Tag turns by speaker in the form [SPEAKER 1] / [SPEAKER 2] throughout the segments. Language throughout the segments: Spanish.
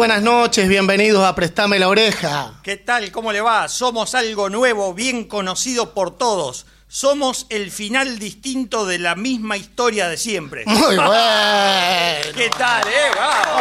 [SPEAKER 1] Buenas noches, bienvenidos a Prestame la Oreja.
[SPEAKER 2] ¿Qué tal? ¿Cómo le va? Somos algo nuevo, bien conocido por todos. Somos el final distinto de la misma historia de siempre.
[SPEAKER 1] Muy bueno.
[SPEAKER 2] ¿Qué tal, eh?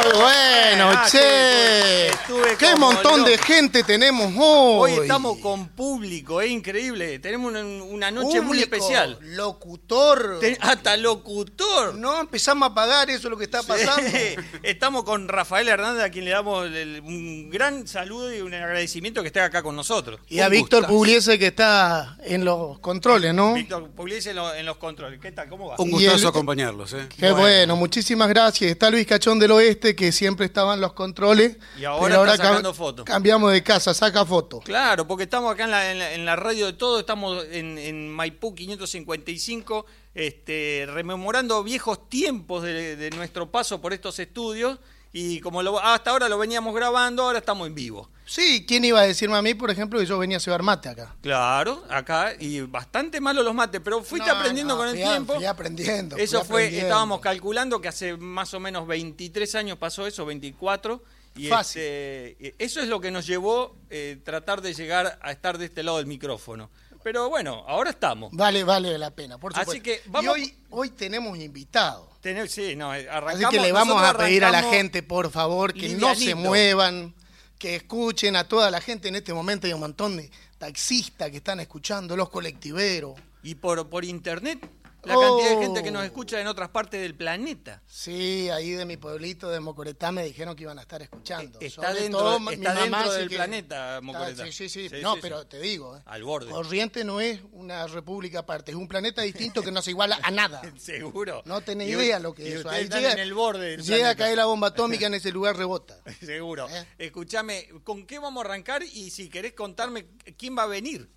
[SPEAKER 1] Muy bueno,
[SPEAKER 2] Ah,
[SPEAKER 1] che.
[SPEAKER 2] estuve
[SPEAKER 1] Qué
[SPEAKER 2] como
[SPEAKER 1] montón de gente tenemos hoy.
[SPEAKER 2] Hoy estamos con público, es increíble. Tenemos una, una noche muy especial.
[SPEAKER 1] Locutor.
[SPEAKER 2] Ten- hasta locutor.
[SPEAKER 1] No empezamos a pagar eso es lo que está pasando.
[SPEAKER 2] Sí. Estamos con Rafael Hernández, a quien le damos el- un gran saludo y un agradecimiento que esté acá con nosotros.
[SPEAKER 1] Y a Víctor. Pugliese que está en los controles, ¿no?
[SPEAKER 2] Víctor Pugliese en, lo- en los controles. ¿Qué tal? ¿Cómo va?
[SPEAKER 3] Un gustazo
[SPEAKER 1] el-
[SPEAKER 3] acompañarlos, ¿eh?
[SPEAKER 1] Qué bueno.
[SPEAKER 2] Bueno.
[SPEAKER 1] muchísimas gracias. Está Luis Cachón del Oeste, que siempre estaba en los controles.
[SPEAKER 2] Y ahora
[SPEAKER 1] pero
[SPEAKER 2] está sacando fotos.
[SPEAKER 1] Cambiamos de casa, saca fotos.
[SPEAKER 2] Claro, porque estamos acá en la, en la- en la radio de todo, estamos en, en Maipú 555, este, rememorando viejos tiempos de, de nuestro paso por estos estudios y como lo- hasta ahora lo veníamos grabando, ahora estamos en vivo.
[SPEAKER 1] Sí, ¿quién iba a decirme a mí, por ejemplo, que yo venía a cebar mate acá?
[SPEAKER 2] Claro, acá, y bastante malo los mates, pero fuiste
[SPEAKER 1] No,
[SPEAKER 2] aprendiendo
[SPEAKER 1] no,
[SPEAKER 2] con el
[SPEAKER 1] a-
[SPEAKER 2] tiempo.
[SPEAKER 1] Fui aprendiendo. fui
[SPEAKER 2] Eso fue,
[SPEAKER 1] aprendiendo.
[SPEAKER 2] estábamos calculando que hace más o menos 23 años pasó eso, 24. Y
[SPEAKER 1] Fácil.
[SPEAKER 2] este, eso es lo que nos llevó eh, tratar de llegar a estar de este lado del micrófono. Pero bueno, ahora estamos.
[SPEAKER 1] Vale, vale la pena, por
[SPEAKER 2] Así
[SPEAKER 1] supuesto.
[SPEAKER 2] que
[SPEAKER 1] Y
[SPEAKER 2] vamos-
[SPEAKER 1] hoy, hoy tenemos invitados.
[SPEAKER 2] Tener, sí, no, eh,
[SPEAKER 1] Así
[SPEAKER 2] arrancamos.
[SPEAKER 1] que le vamos a pedir a la
[SPEAKER 2] arrancamos-
[SPEAKER 1] gente, por favor, que no se muevan, que escuchen a toda la gente. En este momento hay un montón de taxistas que están escuchando, los colectiveros.
[SPEAKER 2] Y por, por internet, la
[SPEAKER 1] Oh.
[SPEAKER 2] cantidad de gente que nos escucha en otras partes del planeta.
[SPEAKER 1] Sí, ahí de mi pueblito de Mocoretá me dijeron que iban a estar escuchando.
[SPEAKER 2] Eh, está
[SPEAKER 1] Sobre
[SPEAKER 2] dentro-
[SPEAKER 1] todo mi
[SPEAKER 2] está
[SPEAKER 1] mamá,
[SPEAKER 2] dentro
[SPEAKER 1] sí
[SPEAKER 2] del
[SPEAKER 1] que-
[SPEAKER 2] planeta,
[SPEAKER 1] Está-
[SPEAKER 2] Mocoretá.
[SPEAKER 1] Sí, sí, sí.
[SPEAKER 2] Sí,
[SPEAKER 1] no,
[SPEAKER 2] sí,
[SPEAKER 1] pero
[SPEAKER 2] sí.
[SPEAKER 1] te digo, eh,
[SPEAKER 2] Al borde.
[SPEAKER 1] Corriente no es una república aparte, es un planeta distinto que no se iguala a nada.
[SPEAKER 2] Seguro.
[SPEAKER 1] No tenés
[SPEAKER 2] Y-
[SPEAKER 1] idea lo que
[SPEAKER 2] y
[SPEAKER 1] es eso. Ahí llega,
[SPEAKER 2] en el borde del
[SPEAKER 1] llega a caer la bomba atómica en ese lugar rebota.
[SPEAKER 2] Seguro.
[SPEAKER 1] ¿Eh?
[SPEAKER 2] Escúchame, ¿con qué vamos a arrancar? Y si querés contarme quién va a venir.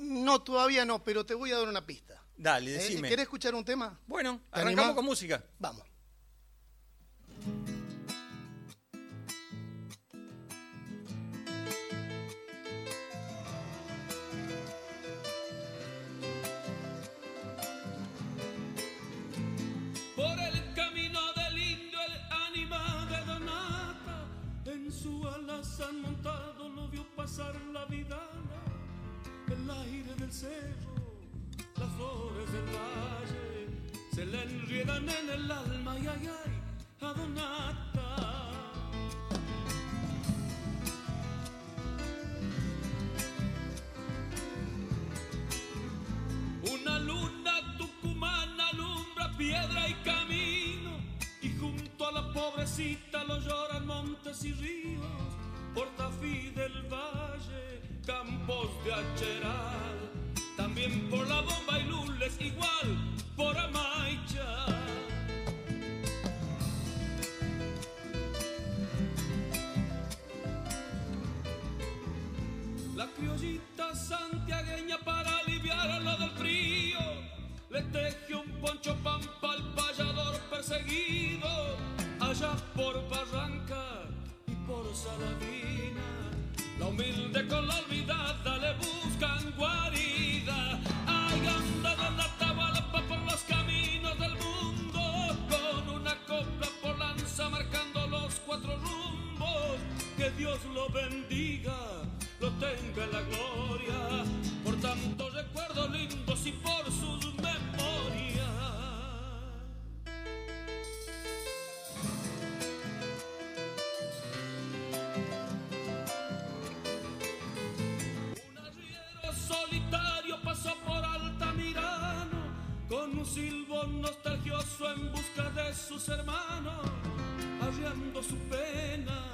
[SPEAKER 1] No, todavía no, pero te voy a dar una pista.
[SPEAKER 2] Dale,
[SPEAKER 1] Eh,
[SPEAKER 2] decime.
[SPEAKER 1] ¿Querés escuchar un tema?
[SPEAKER 2] Bueno,
[SPEAKER 1] ¿Te
[SPEAKER 2] arrancamos
[SPEAKER 1] animás?
[SPEAKER 2] con música.
[SPEAKER 1] Vamos.
[SPEAKER 4] Por el camino del indio el ánima de Donata En su alazán montado lo vio pasar la vidala El aire del cerro, las flores del valle Se le enriedan en el alma, ay, ay, ay, a Donata. Una luna tucumana alumbra piedra y camino y junto a la pobrecita lo lloran montes y ríos, por Tafí del Valle, campos de Acheral, también por la bomba allá por Barranca y por Saladina. La humilde con la olvidada le buscan guarida. Ay, anda de la Tahualpa por los caminos del mundo con una copla por lanza marcando los cuatro rumbos. Que Dios lo bendiga, lo tenga en la gloria, en busca de sus hermanos, arriando su pena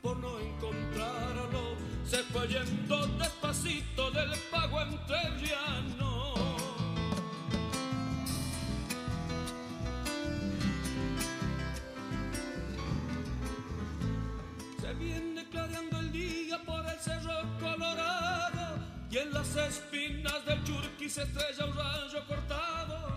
[SPEAKER 4] por no encontrarlo. Se fue yendo despacito del pago entrerriano. Se viene clareando el día por el cerro colorado y en las espinas del churqui se estrella un rayo cortado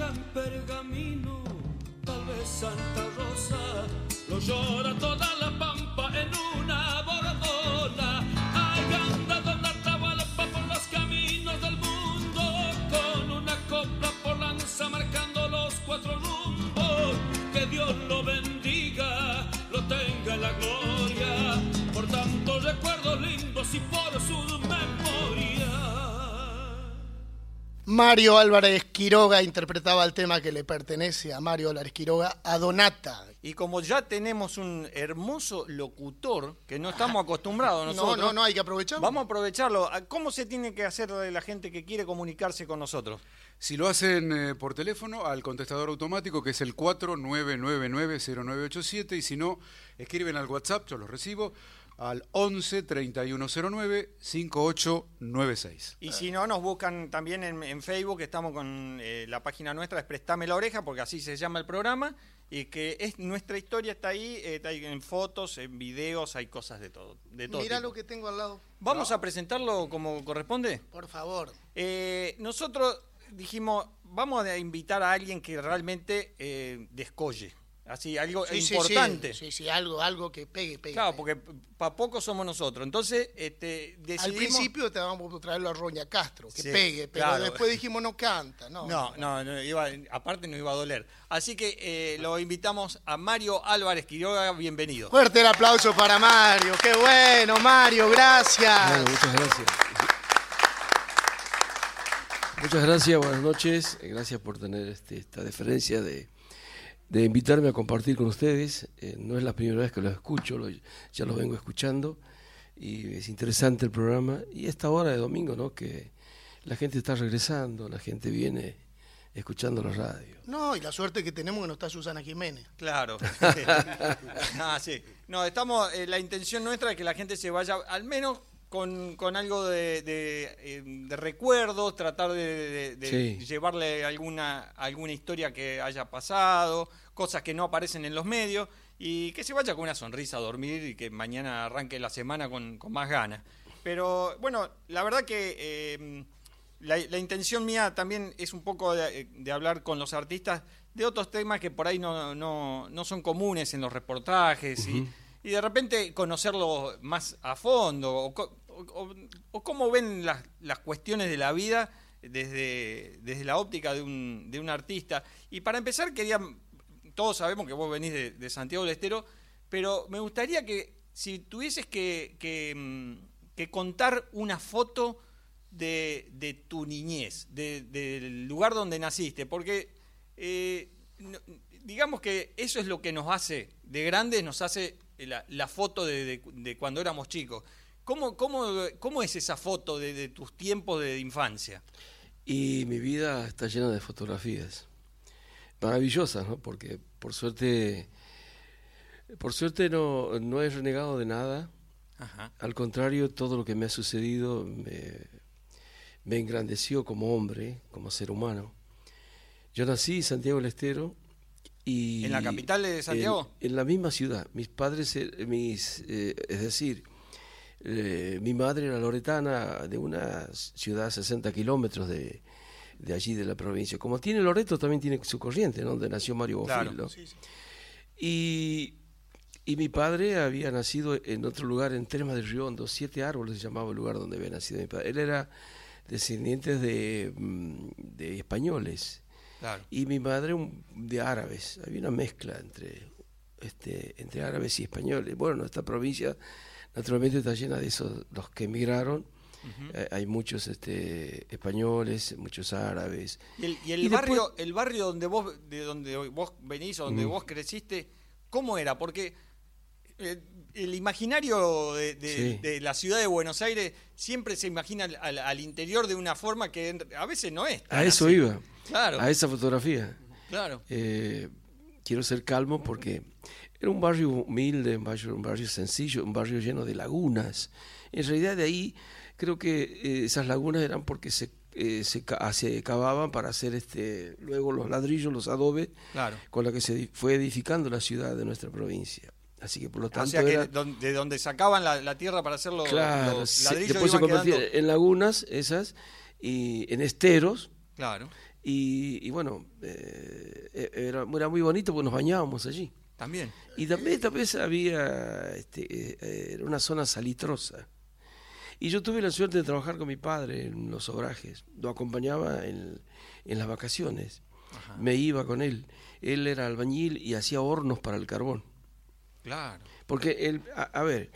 [SPEAKER 4] En Pergamino, tal vez Santa Rosa, lo llora toda la pampa en una bordona. Ahí anda Don Atahualpa por los caminos del mundo, con una copla por lanza marcando los cuatro rumbos. Que Dios lo bendiga, lo tenga en la gloria, por tantos recuerdos lindos y por su memoria.
[SPEAKER 1] Mario Álvarez Quiroga interpretaba el tema que le pertenece a Mario Álvarez Quiroga, a Donata.
[SPEAKER 2] Y como ya tenemos un hermoso locutor, que no estamos acostumbrados nosotros.
[SPEAKER 1] No, no, no, hay que aprovecharlo.
[SPEAKER 2] Vamos a aprovecharlo. ¿Cómo se tiene que hacer la gente que quiere comunicarse con nosotros?
[SPEAKER 3] Si lo hacen eh, por teléfono, al contestador automático que es el 4999-0987 y si no, escriben al WhatsApp, yo los recibo, al 11 3109 5896.
[SPEAKER 2] Y si no, nos buscan también en, en Facebook, estamos con eh, la página nuestra, es Prestame la Oreja, porque así se llama el programa, y que es nuestra historia está ahí, eh, está ahí en fotos, en videos, hay cosas de todo. De todo
[SPEAKER 1] Mirá
[SPEAKER 2] tipo.
[SPEAKER 1] lo que tengo al lado.
[SPEAKER 2] ¿Vamos a presentarlo como corresponde?
[SPEAKER 1] Por favor.
[SPEAKER 2] Eh, nosotros dijimos, vamos a invitar a alguien que realmente eh, descolle, así, algo
[SPEAKER 1] Sí,
[SPEAKER 2] importante.
[SPEAKER 1] Sí, sí, sí, algo, algo que pegue, pegue.
[SPEAKER 2] Claro,
[SPEAKER 1] pegue.
[SPEAKER 2] porque para poco somos nosotros. Entonces, este,
[SPEAKER 1] Al
[SPEAKER 2] decidimos...
[SPEAKER 1] principio te vamos a traerlo a Roña Castro, que
[SPEAKER 2] Sí,
[SPEAKER 1] pegue, pero
[SPEAKER 2] claro.
[SPEAKER 1] después dijimos no canta, no.
[SPEAKER 2] No, no, no, iba, aparte no iba a doler. Así que eh, lo invitamos a Mario Álvarez Quiroga, bienvenido.
[SPEAKER 1] Fuerte el aplauso para Mario, qué bueno, Mario, gracias.
[SPEAKER 5] Bueno, muchas gracias. Muchas gracias, buenas noches. Gracias por tener este, esta deferencia de, de invitarme a compartir con ustedes. Eh, no es la primera vez que lo escucho, lo- ya lo vengo escuchando y es interesante el programa. Y esta hora de domingo, ¿no? Que la gente está regresando, la gente viene escuchando la radio.
[SPEAKER 1] No, y la suerte que tenemos que no está Susana Jiménez.
[SPEAKER 2] Claro. ah, sí. No, estamos, eh, la intención nuestra es que la gente se vaya, al menos con, con algo de, de, eh, de recuerdos, tratar de, de- de
[SPEAKER 5] Sí.
[SPEAKER 2] llevarle alguna, alguna historia que haya pasado, cosas que no aparecen en los medios, y que se vaya con una sonrisa a dormir y que mañana arranque la semana con, con más ganas. Pero bueno, la verdad que eh, la, la intención mía también es un poco de, de hablar con los artistas de otros temas que por ahí no, no, no son comunes en los reportajes y, y de repente conocerlo más a fondo o, cómo ven las, cuestiones de la vida desde, desde la óptica de un, de un artista. Y para empezar quería, todos sabemos que vos venís de, Santiago del Estero, pero me gustaría que si tuvieses que, que, mm, contar una foto de, de tu niñez, de- del lugar donde naciste, porque eh, digamos que eso es lo que nos hace, de grandes nos hace la, la foto de, de- de cuando éramos chicos. ¿Cómo, cómo, cómo es esa foto de, de tus tiempos de infancia?
[SPEAKER 5] Y mi vida está llena de fotografías maravillosas, ¿no? Porque por suerte, por suerte no, no he renegado de nada.
[SPEAKER 2] Ajá.
[SPEAKER 5] Al contrario, todo lo que me ha sucedido me, me engrandeció como hombre, como ser humano. Yo nací en Santiago del Estero y...
[SPEAKER 2] ¿En la capital de Santiago?
[SPEAKER 5] En, en la misma ciudad. Mis padres, eh, mis, eh, es decir, eh, mi madre era loretana de una ciudad a 60 kilómetros de, de allí, de la provincia. Como tiene Loreto, también tiene su corriente, ¿no? donde nació Mario
[SPEAKER 2] Claro.
[SPEAKER 5] Bofil. ¿no? Y, y mi padre había nacido en otro lugar, en Termas del Riondo, Siete Árboles se llamaba el lugar donde había nacido mi padre. Él era descendiente de, mm, de españoles
[SPEAKER 2] Claro.
[SPEAKER 5] y mi madre un- de árabes. Había una mezcla entre, este, entre árabes y españoles. Bueno, nuestra provincia naturalmente está llena de esos, los que emigraron. Eh, hay muchos este, españoles, muchos árabes.
[SPEAKER 2] Y el, y el
[SPEAKER 5] Y después-
[SPEAKER 2] barrio, el barrio donde vos, de donde vos venís o donde
[SPEAKER 5] Mm.
[SPEAKER 2] vos creciste, ¿cómo era? Porque Eh, el imaginario de, de-
[SPEAKER 5] Sí.
[SPEAKER 2] de la ciudad de Buenos Aires siempre se imagina al, al- al interior de una forma que a veces no es.
[SPEAKER 5] A eso
[SPEAKER 2] así.
[SPEAKER 5] iba,
[SPEAKER 2] Claro,
[SPEAKER 5] a esa fotografía.
[SPEAKER 2] claro.
[SPEAKER 5] Eh, quiero ser calmo porque era un barrio humilde, un barrio, un barrio sencillo, un barrio lleno de lagunas. En realidad de ahí creo que eh, esas lagunas eran porque se, eh, se, ca- se cavaban para hacer este luego los ladrillos, los adobes,
[SPEAKER 2] Claro.
[SPEAKER 5] con la que se fue edificando la ciudad de nuestra provincia. Así que por lo
[SPEAKER 2] O
[SPEAKER 5] tanto
[SPEAKER 2] sea que
[SPEAKER 5] era-
[SPEAKER 2] don- de donde sacaban la, la tierra para hacer los,
[SPEAKER 5] claro,
[SPEAKER 2] los
[SPEAKER 5] se-
[SPEAKER 2] ladrillos
[SPEAKER 5] después se
[SPEAKER 2] iban
[SPEAKER 5] convertía
[SPEAKER 2] quedando-
[SPEAKER 5] en lagunas esas y en esteros
[SPEAKER 2] Claro,
[SPEAKER 5] y, y bueno, eh, eh, era, era muy bonito porque nos bañábamos allí.
[SPEAKER 2] también.
[SPEAKER 5] Y también tal vez había este, eh, una zona salitrosa. Y yo tuve la suerte de trabajar con mi padre en los obrajes. Lo acompañaba en, en las vacaciones. Me iba con él. Él era albañil y hacía hornos para el carbón.
[SPEAKER 2] Claro.
[SPEAKER 5] Porque, él, a, a ver,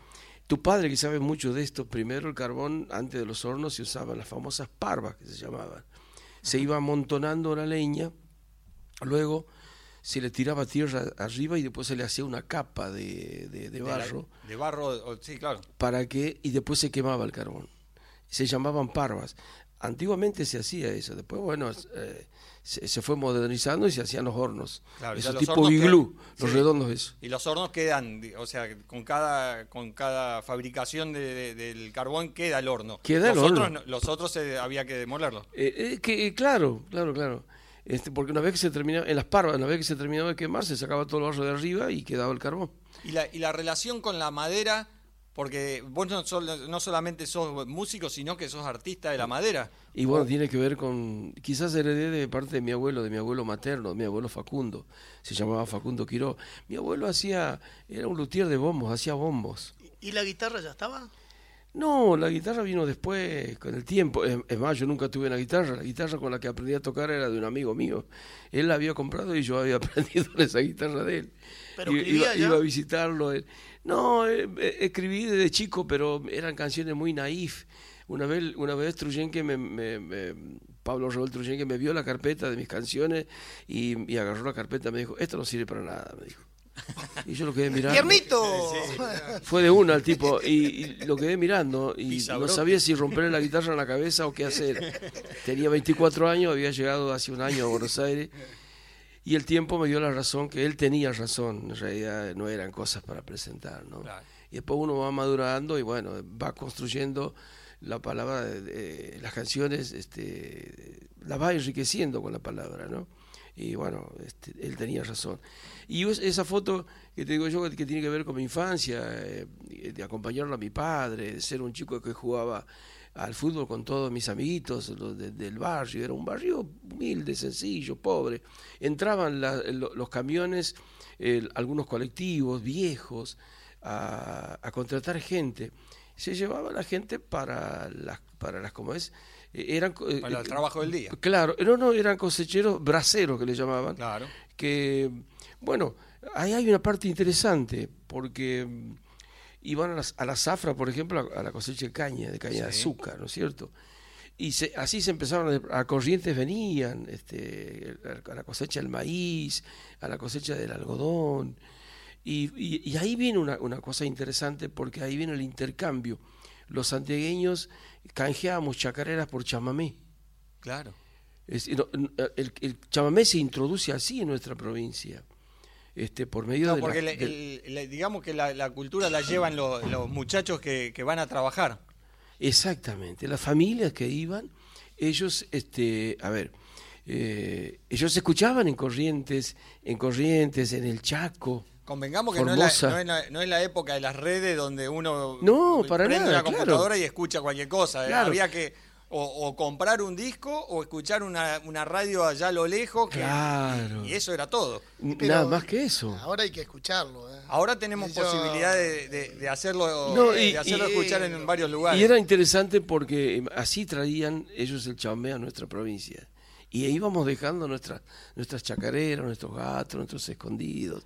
[SPEAKER 5] tu padre que sabe mucho de esto, primero el carbón, antes de los hornos se usaban las famosas parvas que se llamaban. Se iba amontonando la leña, luego se le tiraba tierra arriba y después se le hacía una capa de, de- de
[SPEAKER 2] De la-
[SPEAKER 5] barro
[SPEAKER 2] De, barro, sí, claro.
[SPEAKER 5] para que y después se quemaba el carbón. Se llamaban parvas. Antiguamente se hacía eso, después bueno, eh, se, se fue modernizando y se hacían los hornos.
[SPEAKER 2] Claro,
[SPEAKER 5] esos tipo iglú, los
[SPEAKER 2] sí.
[SPEAKER 5] redondos esos.
[SPEAKER 2] Y los hornos quedan, o sea, con cada con cada fabricación de- de- del carbón queda el horno.
[SPEAKER 5] Queda el
[SPEAKER 2] los
[SPEAKER 5] horno.
[SPEAKER 2] Otros, los otros eh, había que demolerlos.
[SPEAKER 5] Eh, eh, que, eh, claro, claro, claro. Este, porque una vez que se terminaba, en las parvas, una vez que se terminaba de quemar, se sacaba todo el barro de arriba y quedaba el carbón.
[SPEAKER 2] Y la, y la relación con la madera, porque vos no, sol- no solamente sos músico, sino que sos artista de la madera.
[SPEAKER 5] Y bueno, tiene que ver con, quizás heredé de parte de mi abuelo, de mi abuelo materno, de mi abuelo Facundo, se llamaba Facundo Quiró. Mi abuelo hacía, era un luthier de bombos, hacía bombos.
[SPEAKER 1] ¿Y la guitarra ya estaba?
[SPEAKER 5] No, la guitarra vino después, con el tiempo. Es, es más, yo nunca tuve una guitarra. La guitarra con la que aprendí a tocar era de un amigo mío. Él la había comprado y yo había aprendido esa guitarra de él.
[SPEAKER 1] ¿Pero
[SPEAKER 5] iba,
[SPEAKER 1] ya?
[SPEAKER 5] iba a visitarlo. él. No, eh, eh, escribí desde chico, pero eran canciones muy naif. Una vez, una vez Truyenque me, me- me- Pablo Raúl Truyenque me vio la carpeta de mis canciones y, y agarró la carpeta y me dijo, esto no sirve para nada, me dijo. Y yo lo quedé mirando.
[SPEAKER 1] ¡Tiernito!
[SPEAKER 5] Fue de una el tipo y, y lo quedé mirando y no sabía si romperle la guitarra en la cabeza o qué hacer. Tenía 24 años, había llegado hace un año a Buenos Aires y el tiempo me dio la razón que él tenía razón. En realidad no eran cosas para presentar, ¿no?
[SPEAKER 2] Claro.
[SPEAKER 5] Y después uno va madurando y bueno, va construyendo la palabra, de, de- las canciones, este, la va enriqueciendo con la palabra, ¿no? Y bueno, este, él tenía razón. Y es- esa foto que te digo yo que tiene que ver con mi infancia, eh, de acompañarlo a mi padre, de ser un chico que jugaba al fútbol con todos mis amiguitos los de- del barrio, era un barrio humilde, sencillo, pobre. Entraban la- los camiones, eh, algunos colectivos viejos, a, a contratar gente. Se llevaba la gente para las, para las como es, eh, eran co-
[SPEAKER 2] Para el
[SPEAKER 5] eh,
[SPEAKER 2] trabajo del día.
[SPEAKER 5] Claro, no, no, eran cosecheros braceros que le llamaban
[SPEAKER 2] Claro.
[SPEAKER 5] que, bueno, ahí hay una parte interesante, porque mm, iban a, las- a la zafra, por ejemplo, a, a la cosecha de caña, de caña de
[SPEAKER 2] Sí.
[SPEAKER 5] azúcar, ¿no es cierto? Y se- así se empezaron, a, a corrientes venían, este, a la cosecha del maíz, a la cosecha del algodón, y, y- y ahí viene una, una cosa interesante, porque ahí viene el intercambio. Los santiagueños canjeábamos chacareras por chamamé.
[SPEAKER 2] Claro.
[SPEAKER 5] Es- el, el chamamé se introduce así en nuestra provincia, este, por medio
[SPEAKER 2] No,
[SPEAKER 5] de la-
[SPEAKER 2] porque le-
[SPEAKER 5] del-
[SPEAKER 2] el- le- digamos que la, la cultura la llevan los, los muchachos que, que van a trabajar.
[SPEAKER 5] exactamente las familias que iban, ellos, este, a ver, eh, ellos escuchaban en Corrientes, en Corrientes, en el Chaco.
[SPEAKER 2] Convengamos que no es, la, no, es la, no es la época de las redes donde uno
[SPEAKER 5] No, para
[SPEAKER 2] prende
[SPEAKER 5] nada,
[SPEAKER 2] una
[SPEAKER 5] claro.
[SPEAKER 2] computadora y escucha cualquier cosa. ¿eh?
[SPEAKER 5] Claro.
[SPEAKER 2] Había que o, o comprar un disco o escuchar una, una radio allá a lo lejos. que-
[SPEAKER 5] Claro.
[SPEAKER 2] y, eso era todo.
[SPEAKER 1] Pero
[SPEAKER 5] Nada más que eso.
[SPEAKER 1] Ahora hay que escucharlo. ¿eh?
[SPEAKER 2] Ahora tenemos
[SPEAKER 1] yo-
[SPEAKER 2] posibilidad de, de- de hacerlo,
[SPEAKER 5] No,
[SPEAKER 2] de
[SPEAKER 5] y-
[SPEAKER 2] hacerlo
[SPEAKER 5] y-
[SPEAKER 2] escuchar en varios lugares.
[SPEAKER 5] Y era interesante porque eh, así traían ellos el chamamé a nuestra provincia. Y íbamos dejando nuestras, nuestras chacareras, nuestros gatos, nuestros escondidos.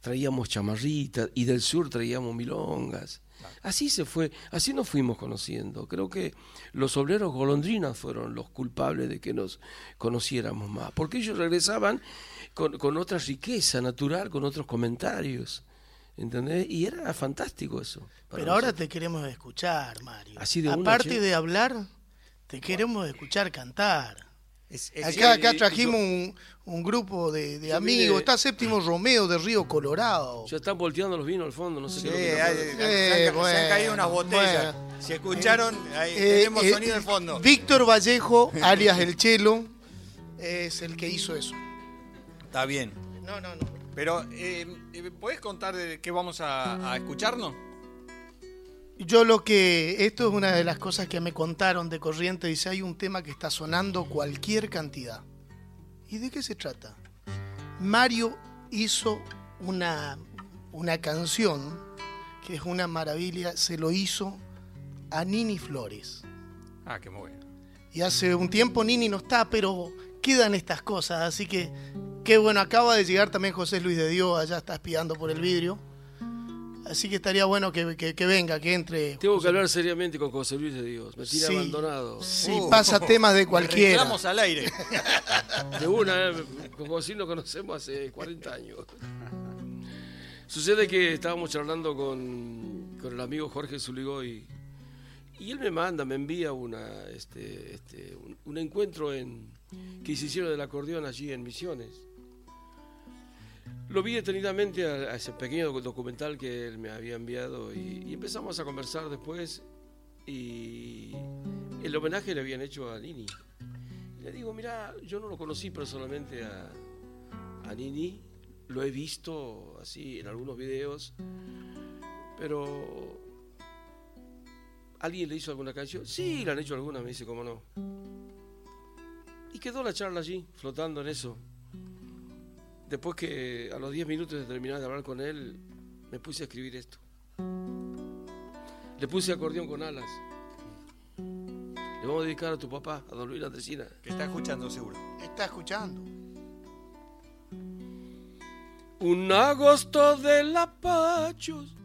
[SPEAKER 5] Traíamos chamarritas y del sur traíamos milongas. Así se fue, así nos fuimos conociendo. Creo que los obreros golondrinas fueron los culpables de que nos conociéramos más, porque ellos regresaban con, con otra riqueza natural, con otros comentarios. ¿Entendés? Y era fantástico eso.
[SPEAKER 1] Pero ahora te queremos escuchar, Mario.
[SPEAKER 5] Así de una,
[SPEAKER 1] Aparte de hablar, te queremos escuchar cantar.
[SPEAKER 2] Es- es-
[SPEAKER 1] Acá, trajimos un, un grupo de, amigos. Está Séptimo Romeo de Río Colorado.
[SPEAKER 5] Ya están volteando los vinos al fondo, no sé
[SPEAKER 2] Sí,
[SPEAKER 5] qué es lo que
[SPEAKER 2] hay- se, han,
[SPEAKER 1] Eh,
[SPEAKER 2] se han
[SPEAKER 1] bueno,
[SPEAKER 2] caído unas botellas.
[SPEAKER 1] bueno.
[SPEAKER 2] Si escucharon, ahí
[SPEAKER 1] Eh,
[SPEAKER 2] tenemos
[SPEAKER 1] eh,
[SPEAKER 2] sonido de fondo.
[SPEAKER 1] Víctor Vallejo, alias El Chelo, es el que hizo eso.
[SPEAKER 2] Está bien.
[SPEAKER 1] No, no, no.
[SPEAKER 2] Pero, eh, eh, ¿podés contar de qué vamos a, a escucharnos?
[SPEAKER 1] Yo lo que, esto es una de las cosas que me contaron de Corriente, dice, hay un tema que está sonando cualquier cantidad. ¿Y de qué se trata? Mario hizo una, una canción que es una maravilla, se lo hizo a Nini Flores.
[SPEAKER 2] Ah, qué muy bueno.
[SPEAKER 1] Y hace un tiempo Nini no está, pero quedan estas cosas, así que qué bueno, acaba de llegar también José Luis de Dios, allá está espiando por el vidrio. Así que estaría bueno que, que- que venga, que entre.
[SPEAKER 5] Tengo que hablar seriamente con José Luis de Dios. Me tiene
[SPEAKER 1] Sí.
[SPEAKER 5] abandonado.
[SPEAKER 1] Si
[SPEAKER 2] Uh,
[SPEAKER 1] pasa temas de cualquiera.
[SPEAKER 2] Reclamos al aire.
[SPEAKER 5] De una, con José lo conocemos hace 40 años. Sucede que estábamos charlando con, con el amigo Jorge Zuligoy y él me manda, me envía una, este, este, un, un encuentro en, que se hicieron del acordeón allí en Misiones. Lo vi detenidamente a, ese pequeño documental que él me había enviado y, empezamos a conversar después y el homenaje le habían hecho a Nini. Le digo, mira, yo no lo conocí personalmente a, a Nini, lo he visto así en algunos videos, pero ¿alguien le hizo alguna canción? Sí, le han hecho alguna, me dice, cómo no. Y quedó la charla allí, flotando en eso. Después que a los 10 minutos de terminar de hablar con él, me puse a escribir esto. Le puse acordeón con alas. Le vamos a dedicar a tu papá, a don Luis Andresina.
[SPEAKER 2] Que está escuchando seguro.
[SPEAKER 1] Está escuchando.
[SPEAKER 5] Un agosto de lapachos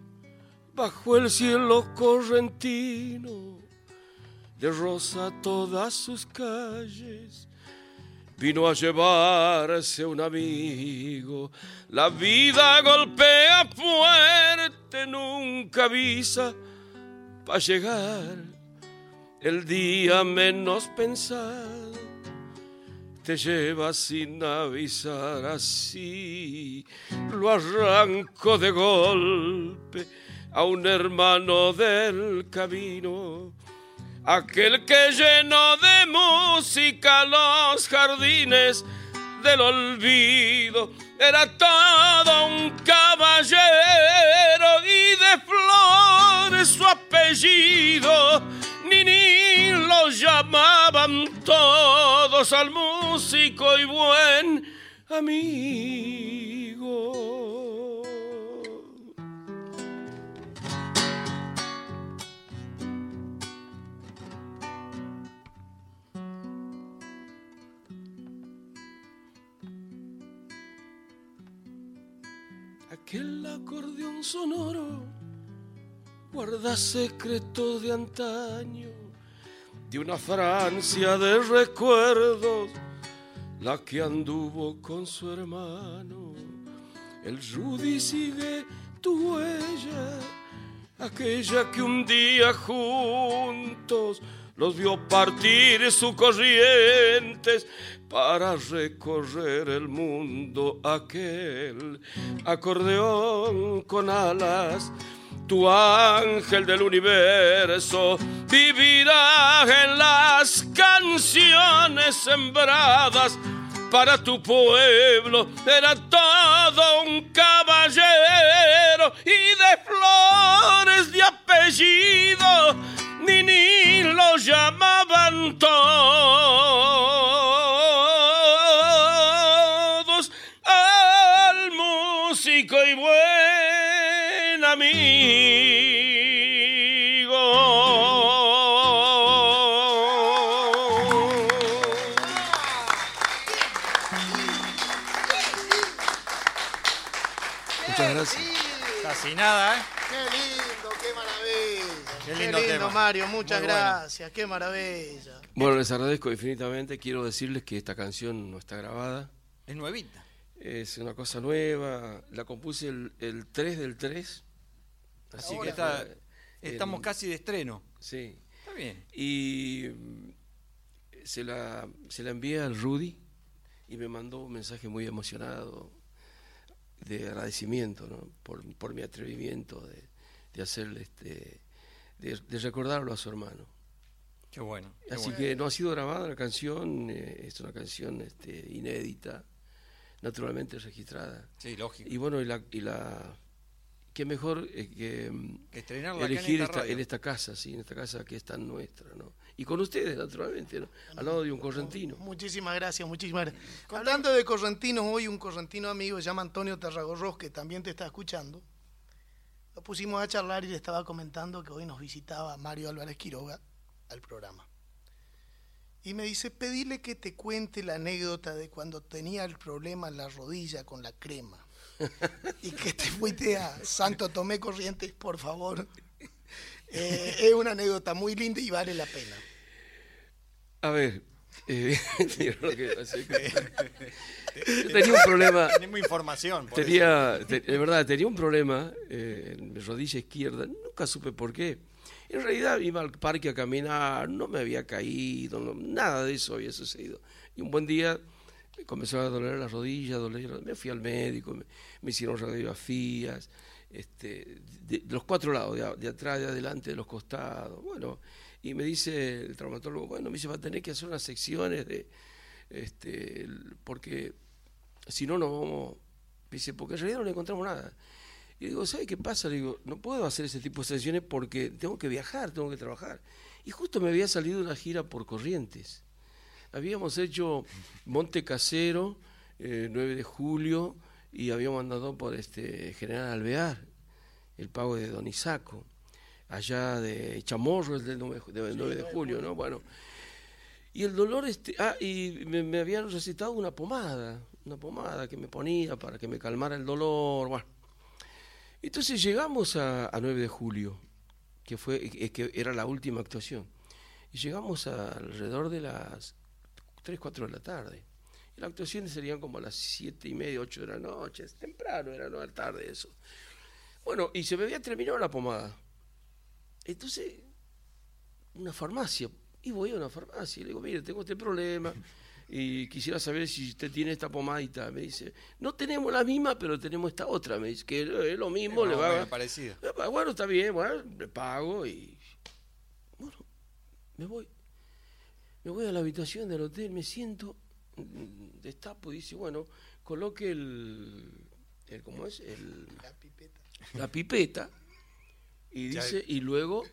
[SPEAKER 5] bajo el cielo correntino de rosa todas sus calles vino a llevarse un amigo la vida golpea fuerte nunca avisa para llegar el día menos pensado te lleva sin avisar así. Lo arranco de golpe a un hermano del camino. Aquel que llenó de música los jardines del olvido. Era todo un caballero y de flores su apellido. Ni ni lo llamaban todos al músico y buen amigo. Aquel acordeón sonoro guarda secretos de antaño, de una Francia de recuerdos, la que anduvo con su hermano. El Rudy sigue tu huella, aquella que un día juntos los vio partir sus corrientes para recorrer el mundo aquel acordeón con alas tu ángel del universo vivirá en las canciones sembradas para tu pueblo. Era todo un caballero y de flores de apellido, ni ni lo llamaban todos
[SPEAKER 1] Mario, muchas
[SPEAKER 2] Muy bueno.
[SPEAKER 1] gracias, qué maravilla.
[SPEAKER 5] Bueno, les agradezco infinitamente. Quiero decirles que esta canción no está grabada.
[SPEAKER 2] Es nuevita.
[SPEAKER 5] Es una cosa nueva. La compuse el, el 3 del 3.
[SPEAKER 2] Así
[SPEAKER 5] Ahora
[SPEAKER 2] que está-
[SPEAKER 5] fue
[SPEAKER 2] estamos
[SPEAKER 5] el-
[SPEAKER 2] casi de estreno.
[SPEAKER 5] Sí.
[SPEAKER 2] Está bien.
[SPEAKER 5] Y mm, se la, se la envié al Rudy y me mandó un mensaje muy emocionado de agradecimiento ¿no? por, por mi atrevimiento de, de hacerle este de, de recordarlo a su hermano.
[SPEAKER 2] Qué bueno. qué
[SPEAKER 5] Así
[SPEAKER 2] bueno.
[SPEAKER 5] que no ha sido grabada la canción, eh, es una canción este, inédita, naturalmente registrada.
[SPEAKER 2] Sí, lógico.
[SPEAKER 5] Y bueno, y la, y la qué mejor eh, que mm,
[SPEAKER 2] Que estrenarla acá en
[SPEAKER 5] elegir
[SPEAKER 2] esta
[SPEAKER 5] esta, en esta casa, sí, en esta casa que es tan nuestra, ¿no? Y con ustedes, naturalmente, ¿no? Al lado de un correntino.
[SPEAKER 1] Muchísimas gracias, muchísimas gracias. Hablando de correntinos, hoy un correntino amigo se llama Antonio Terragorros, que también te está escuchando. Lo pusimos a charlar y le estaba comentando que hoy nos visitaba Mario Álvarez Quiroga al programa. Y me dice, pedile que te cuente la anécdota de cuando tenía el problema en la rodilla con la crema. y que te fuiste a Santo Tomé Corrientes, por favor. Eh, es una anécdota muy linda y vale la pena.
[SPEAKER 5] A ver, eh, lo que tenía un problema,
[SPEAKER 2] Tenemos información.
[SPEAKER 5] tenía, te- de verdad, tenía un problema eh, en mi rodilla izquierda, nunca supe por qué. En realidad iba al parque a caminar, no me había caído, no- nada de eso había sucedido. Y un buen día me comenzó a doler la rodilla, doler, me fui al médico, me, me hicieron radiografías, este, de, de los cuatro lados, de, de atrás, de adelante, de los costados. Bueno, y me dice el traumatólogo, bueno, me dice, va a tener que hacer unas secciones de, este, porque si no, no vamos, dice, porque en realidad no le encontramos nada. Y digo, ¿sabe qué pasa? Le digo, no puedo hacer ese tipo de sesiones porque tengo que viajar, tengo que trabajar. Y justo me había salido una gira por Corrientes. Habíamos hecho Monte Casero, eh, 9 de julio, y habíamos andado por este General Alvear, el pago de Don Isaco, allá de Chamorro, el del 9, de- del 9 de julio, ¿no? Bueno, y el dolor, este, ah, y me, me habían recetado una pomada, una pomada que me ponía para que me calmara el dolor, bueno. Entonces llegamos a, a 9 de julio, que fue es que era la última actuación. Y llegamos a alrededor de las 3, 4 de la tarde. Y las actuaciones serían como a las 7 y media, 8 de la noche, es temprano, era no tarde eso. Bueno, y se me había terminado la pomada. Entonces, una farmacia, y voy a una farmacia y le digo, mire, tengo este problema y quisiera saber si usted tiene esta pomadita. Me dice, no tenemos la misma, pero tenemos esta otra. Me dice que es lo mismo, le va a...
[SPEAKER 2] parecido.
[SPEAKER 5] Ah, Bueno, está bien, bueno, le pago y. Bueno, me voy. Me voy a la habitación del hotel, me siento, destapo y dice, bueno, coloque el. el ¿Cómo es? El,
[SPEAKER 1] La pipeta.
[SPEAKER 5] la pipeta. Y
[SPEAKER 2] Ya-
[SPEAKER 5] dice, y luego,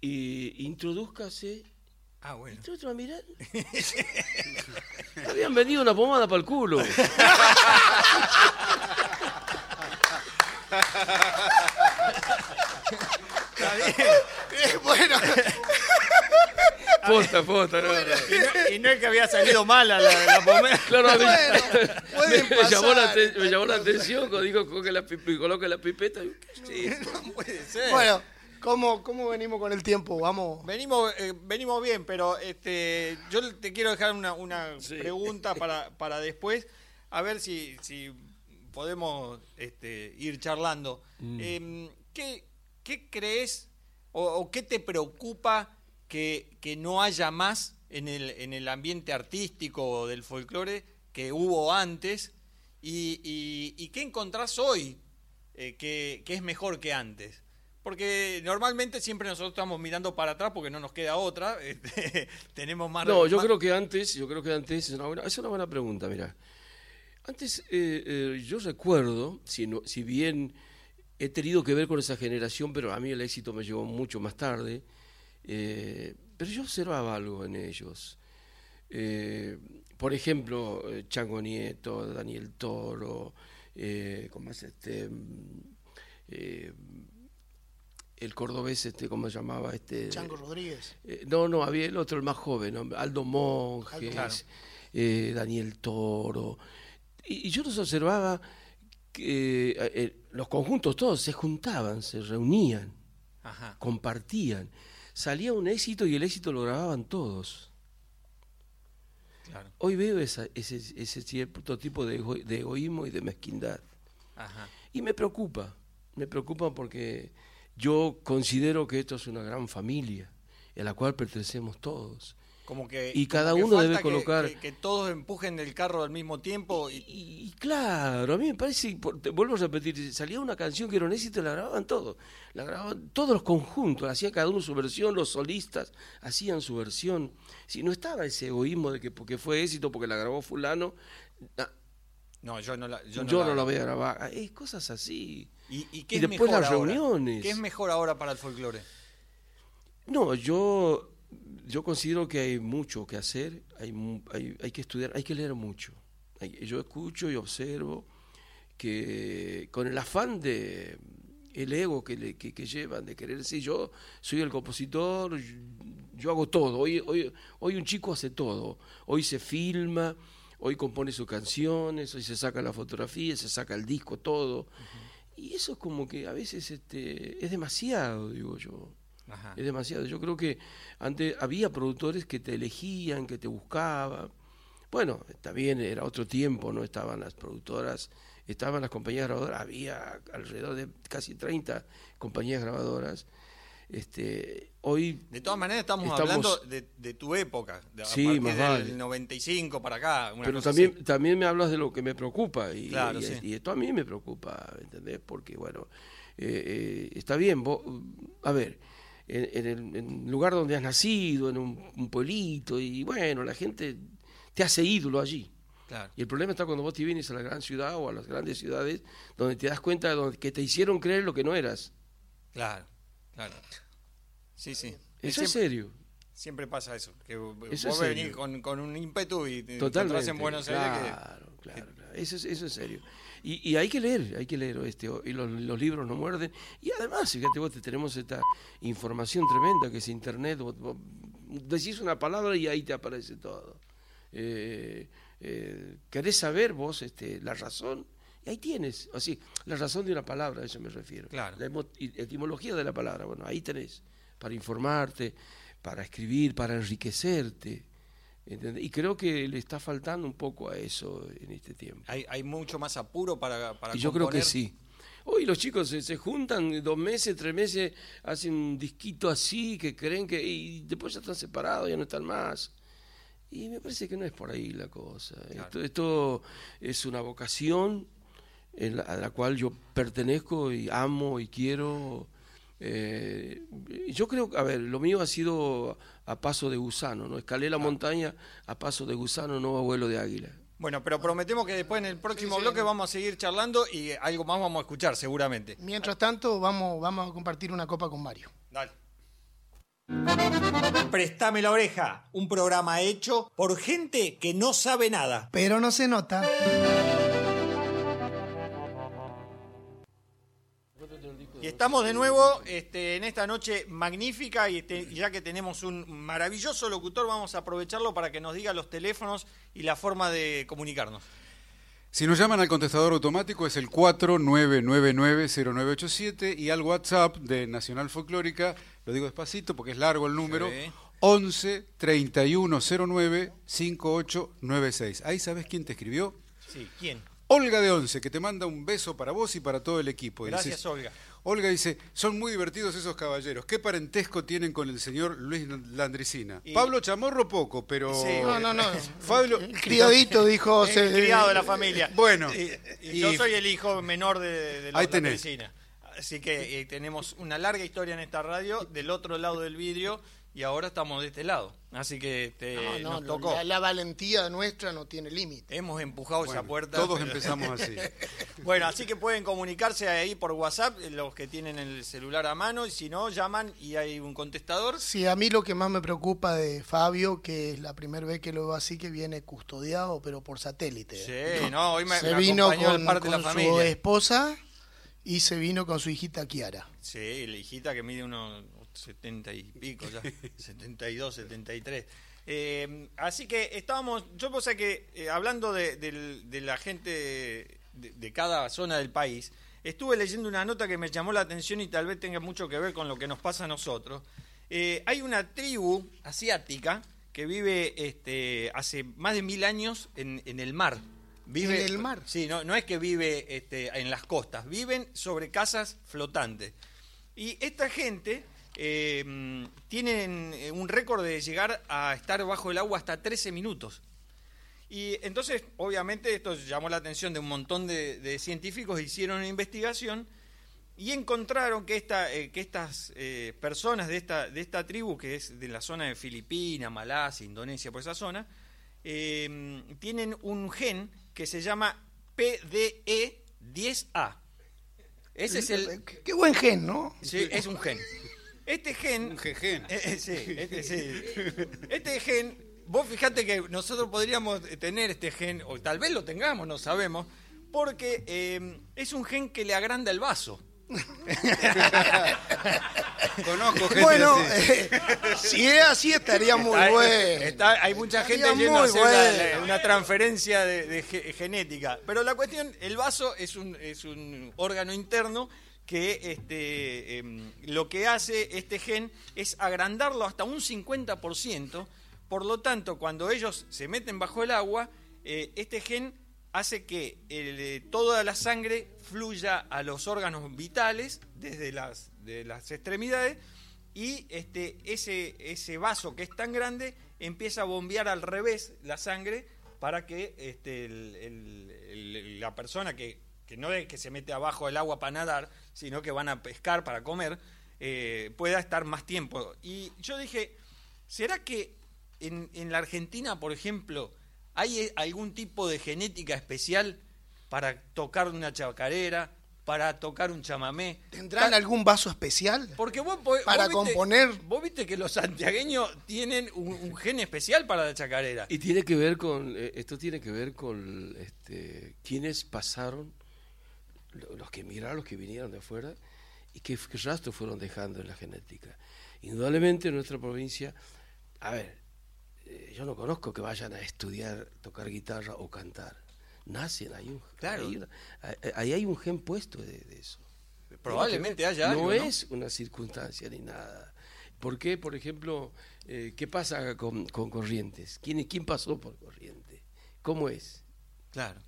[SPEAKER 5] y, introdúzcase.
[SPEAKER 2] Ah, bueno.
[SPEAKER 5] Y otro a mirar. Habían vendido una pomada para el culo.
[SPEAKER 1] Eh, bueno,
[SPEAKER 5] Posta, posta, no, no.
[SPEAKER 2] Y no, y no es que había salido mala la, la pomada.
[SPEAKER 5] Claro, me,
[SPEAKER 1] Bueno, pueden
[SPEAKER 5] me llamó, la,
[SPEAKER 1] pasar
[SPEAKER 5] me llamó la atención cuando dijo coloque la, coloque la pipeta. y-
[SPEAKER 2] Sí, no puede ser.
[SPEAKER 1] bueno, ¿cómo, ¿cómo venimos con el tiempo? Vamos.
[SPEAKER 2] Venimos, eh, venimos bien, pero este, yo te quiero dejar una, una
[SPEAKER 5] Sí.
[SPEAKER 2] pregunta para, para después, a ver si, si podemos este, ir charlando. Em, ¿qué, qué crees o, o qué te preocupa que, que no haya más en el, en el ambiente artístico del folclore que hubo antes? ¿Y, y- y qué encontrás hoy eh, que, que es mejor que antes? Porque normalmente siempre nosotros estamos mirando para atrás porque no nos queda otra. este, tenemos más.
[SPEAKER 5] No, yo
[SPEAKER 2] más-
[SPEAKER 5] creo que antes, yo creo que antes, es una buena, es una buena pregunta, mira. Antes, eh, eh, yo recuerdo, si, no- si bien he tenido que ver con esa generación, pero a mí el éxito me llegó mucho más tarde, eh, pero yo observaba algo en ellos. Eh, por ejemplo, eh, Chango Nieto, Daniel Toro, eh, ¿cómo es este? eh, el cordobés, este, ¿cómo se llamaba? Este,
[SPEAKER 1] Chango Rodríguez.
[SPEAKER 5] eh, no, no, había el otro, el más joven, ¿no? Aldo
[SPEAKER 2] claro.
[SPEAKER 5] eh, Daniel Toro. Y, y yo los observaba que eh, los conjuntos todos se juntaban, se reunían,
[SPEAKER 2] Ajá.
[SPEAKER 5] compartían. Salía un éxito y el éxito lo grababan todos.
[SPEAKER 2] Claro.
[SPEAKER 5] Hoy veo esa- ese, ese cierto tipo de, ego- de egoísmo y de mezquindad.
[SPEAKER 2] Ajá.
[SPEAKER 5] Y me preocupa, me preocupa porque yo considero que esto es una gran familia en la cual pertenecemos todos.
[SPEAKER 2] Como que,
[SPEAKER 5] Y cada
[SPEAKER 2] como que
[SPEAKER 5] uno debe
[SPEAKER 2] que-
[SPEAKER 5] colocar-
[SPEAKER 2] Que, que todos empujen del carro al mismo tiempo. Y,
[SPEAKER 5] Y, y claro, a mí me parece, vuelvo a repetir, salía una canción que era un éxito y la grababan todos. La grababan todos los conjuntos, hacía cada uno su versión, los solistas hacían su versión. Si no estaba ese egoísmo de que porque fue éxito, porque la grabó fulano,
[SPEAKER 2] no, yo no la, yo
[SPEAKER 5] yo
[SPEAKER 2] no
[SPEAKER 5] no,
[SPEAKER 2] la-
[SPEAKER 5] la voy a grabar. Ah, Es cosas así.
[SPEAKER 2] ¿Y, y
[SPEAKER 5] y
[SPEAKER 2] qué es
[SPEAKER 5] después
[SPEAKER 2] mejor
[SPEAKER 5] las
[SPEAKER 2] ahora?
[SPEAKER 5] reuniones.
[SPEAKER 2] ¿Qué es mejor ahora para el folclore?
[SPEAKER 5] No, yo, yo considero que hay mucho que hacer, hay, hay, hay que estudiar, hay que leer mucho. Hay- yo escucho y observo que con el afán de el ego que, le- que, que llevan de querer decir yo soy el compositor, yo, yo hago todo, hoy, hoy, hoy un chico hace todo, hoy se filma, hoy compone sus canciones, hoy se saca la fotografía, se saca el disco, todo. Y eso es como que a veces este, es demasiado, digo yo.
[SPEAKER 2] Ajá.
[SPEAKER 5] Es demasiado. Yo creo que antes había productores que te elegían, que te buscaban. Bueno, está bien, era otro tiempo, no estaban las productoras, estaban las compañías grabadoras, había alrededor de casi 30 compañías grabadoras. Este, hoy
[SPEAKER 2] De todas maneras estamos,
[SPEAKER 5] Estamos-
[SPEAKER 2] hablando de, de tu época, de, a
[SPEAKER 5] Sí,
[SPEAKER 2] partir
[SPEAKER 5] más
[SPEAKER 2] del
[SPEAKER 5] vale.
[SPEAKER 2] 95 para acá. una
[SPEAKER 5] pero también
[SPEAKER 2] así.
[SPEAKER 5] también me hablas de lo que me preocupa y,
[SPEAKER 2] Claro,
[SPEAKER 5] y-
[SPEAKER 2] sí.
[SPEAKER 5] y esto a mí me preocupa ¿entendés? porque bueno eh, eh, está bien vos a ver en, en el en el lugar donde has nacido en un, un pueblito y bueno la gente te hace ídolo allí
[SPEAKER 2] Claro.
[SPEAKER 5] y el problema está cuando vos te vienes a la gran ciudad o a las grandes ciudades donde te das cuenta de que te hicieron creer lo que no eras
[SPEAKER 2] Claro, claro. Sí, sí.
[SPEAKER 5] eso es serio
[SPEAKER 2] siempre pasa eso. Que vos
[SPEAKER 5] Eso es
[SPEAKER 2] venís con, con un ímpetu y te encontrás en Buenos Aires que-
[SPEAKER 5] claro, claro, claro. Eso es, eso es serio. Y, y hay que leer, hay que leer este, y los, los libros no muerden. Y además, fíjate vos, te- tenemos esta información tremenda que es internet. Vos, vos decís una palabra y ahí te aparece todo. Eh, eh, ¿Querés saber vos este, la razón? Y ahí tienes, así, la razón de una palabra, a eso me refiero.
[SPEAKER 2] Claro.
[SPEAKER 5] La etimología de la palabra, bueno, ahí tenés, para informarte, para escribir, para enriquecerte. ¿Entendés? Y creo que le está faltando un poco a eso en este tiempo.
[SPEAKER 2] hay, hay mucho más apuro para, para
[SPEAKER 5] Y yo creo que sí. Hoy los chicos se, se juntan dos meses, tres meses, hacen un disquito así, que creen que... Y después ya están separados, ya no están más. Y me parece que no es por ahí la cosa. Esto, esto es una vocación en la- a la cual yo pertenezco y amo y quiero. Eh, yo creo, a ver, lo mío ha sido a paso de gusano, ¿no? Escalé la montaña a paso de gusano, no a vuelo de águila.
[SPEAKER 2] Bueno, pero prometemos que después en el próximo bloque vamos a seguir charlando y algo más vamos a escuchar seguramente.
[SPEAKER 1] Mientras tanto, vamos, vamos a compartir una copa con Mario.
[SPEAKER 2] Dale. Préstame la oreja, un programa hecho por gente que no sabe nada.
[SPEAKER 1] Pero no se nota.
[SPEAKER 2] Y estamos de nuevo este, en esta noche magnífica y este, ya que tenemos un maravilloso locutor, vamos a aprovecharlo para que nos diga los teléfonos y la forma de comunicarnos.
[SPEAKER 3] Si nos llaman al contestador automático es el 49990987 y al WhatsApp de Nacional Folclórica, lo digo despacito porque es largo el número,
[SPEAKER 2] Sí.
[SPEAKER 3] 11 3109 5896. Ahí sabes quién te escribió.
[SPEAKER 2] Sí, ¿quién?
[SPEAKER 3] Olga de Once, que te manda un beso para vos y para todo el equipo.
[SPEAKER 2] Gracias, Olga.
[SPEAKER 3] Olga dice, son muy divertidos esos caballeros. ¿Qué parentesco tienen con el señor Luis Landricina?
[SPEAKER 2] Y-
[SPEAKER 3] Pablo Chamorro poco, pero...
[SPEAKER 2] Sí,
[SPEAKER 1] No, no, no.
[SPEAKER 3] Fabio-
[SPEAKER 1] El criadito dijo.
[SPEAKER 2] El criado de la familia.
[SPEAKER 3] Bueno,
[SPEAKER 2] Y, y
[SPEAKER 3] y-
[SPEAKER 2] yo soy el hijo menor de, de la
[SPEAKER 3] Ahí
[SPEAKER 2] otra
[SPEAKER 3] tenés.
[SPEAKER 2] vecina. Así que eh, tenemos una larga historia en esta radio, del otro lado del vidrio, y ahora estamos de este lado. Así que este,
[SPEAKER 1] No, no,
[SPEAKER 2] nos
[SPEAKER 1] no,
[SPEAKER 2] tocó.
[SPEAKER 1] La, la valentía nuestra no tiene límite.
[SPEAKER 2] Hemos empujado esa puerta.
[SPEAKER 3] todos
[SPEAKER 2] pero-
[SPEAKER 3] empezamos así.
[SPEAKER 2] Bueno, así que pueden comunicarse ahí por WhatsApp, los que tienen el celular a mano, y si no, llaman y hay un contestador.
[SPEAKER 1] Sí, a mí lo que más me preocupa de Fabio, que es la primera vez que lo veo así, que viene custodiado, pero por satélite.
[SPEAKER 2] Sí, no, hoy me,
[SPEAKER 1] se
[SPEAKER 2] me
[SPEAKER 1] vino con,
[SPEAKER 2] de parte de
[SPEAKER 1] con
[SPEAKER 2] la
[SPEAKER 1] su
[SPEAKER 2] familia.
[SPEAKER 1] esposa y se vino con su hijita Kiara.
[SPEAKER 2] Sí, la hijita que mide unos 70 y pico ya, 72, 73. Eh, así que estábamos, yo puse que eh, hablando de, la gente de, de cada zona del país, estuve leyendo una nota que me llamó la atención y tal vez tenga mucho que ver con lo que nos pasa a nosotros. Eh, hay una tribu asiática que vive este, hace más de mil años en, en el mar. Vive,
[SPEAKER 1] ¿En el mar?
[SPEAKER 2] Sí, no, no es que vive este, en las costas, viven sobre casas flotantes. Y esta gente eh, tienen eh, un récord de llegar a estar bajo el agua hasta 13 minutos. Y entonces, obviamente, esto llamó la atención de un montón de, de científicos, hicieron una investigación y encontraron que, esta, eh, que estas eh, personas de esta, de esta tribu, que es de la zona de Filipinas, Malasia, Indonesia, por esa zona, eh, tienen un gen que se llama PDE10A. Ese es el...
[SPEAKER 1] Qué buen gen, ¿no?
[SPEAKER 2] Sí, es un gen. Este gen...
[SPEAKER 3] Un jejen.
[SPEAKER 2] Eh, sí, este, sí. Este gen, vos fijate que nosotros podríamos tener este gen, o tal vez lo tengamos, no sabemos, porque eh, es un gen que le agranda el vaso.
[SPEAKER 3] Conozco gente
[SPEAKER 1] Bueno,
[SPEAKER 3] así.
[SPEAKER 1] eh, si es así estaría muy
[SPEAKER 2] Está-
[SPEAKER 1] bueno.
[SPEAKER 2] está- hay mucha gente yendo a hacer
[SPEAKER 1] bueno.
[SPEAKER 2] una transferencia de, de ge- genética. Pero la cuestión, el vaso es un, es un órgano interno que este, em, lo que hace este gen es agrandarlo hasta un 50%. Por lo tanto, cuando ellos se meten bajo el agua, eh, este gen hace que eh, toda la sangre fluya a los órganos vitales desde las, de las extremidades y este, ese, ese vaso que es tan grande empieza a bombear al revés la sangre para que este, la persona que, que no es que se mete abajo del agua para nadar, sino que van a pescar para comer, eh, pueda estar más tiempo. Y yo dije, ¿será que en, en la Argentina, por ejemplo, hay eh, algún tipo de genética especial para tocar una chacarera, para tocar un chamamé?
[SPEAKER 1] ¿Tendrán
[SPEAKER 2] Ta-
[SPEAKER 1] algún vaso especial?
[SPEAKER 2] porque vos, po-
[SPEAKER 1] Para
[SPEAKER 2] vos viste-
[SPEAKER 1] componer.
[SPEAKER 2] Vos viste que los santiagueños tienen un, un gen especial para la chacarera.
[SPEAKER 5] Y tiene que ver con, eh, esto tiene que ver con este, quienes pasaron, los que emigraron, los que vinieron de afuera, y qué, qué rastro fueron dejando en la genética. Indudablemente en nuestra provincia, a ver, eh, yo no conozco que vayan a estudiar tocar guitarra o cantar. Nacen, hay un,
[SPEAKER 2] Claro.
[SPEAKER 5] una- ahí- hay un gen puesto de, de eso.
[SPEAKER 2] Probablemente haya
[SPEAKER 5] No
[SPEAKER 2] algo, ¿no?
[SPEAKER 5] es una circunstancia ni nada. ¿Por qué, por ejemplo, eh, qué pasa con, con Corrientes? ¿Quién, ¿Quién pasó por Corrientes? ¿Cómo es?
[SPEAKER 2] Claro.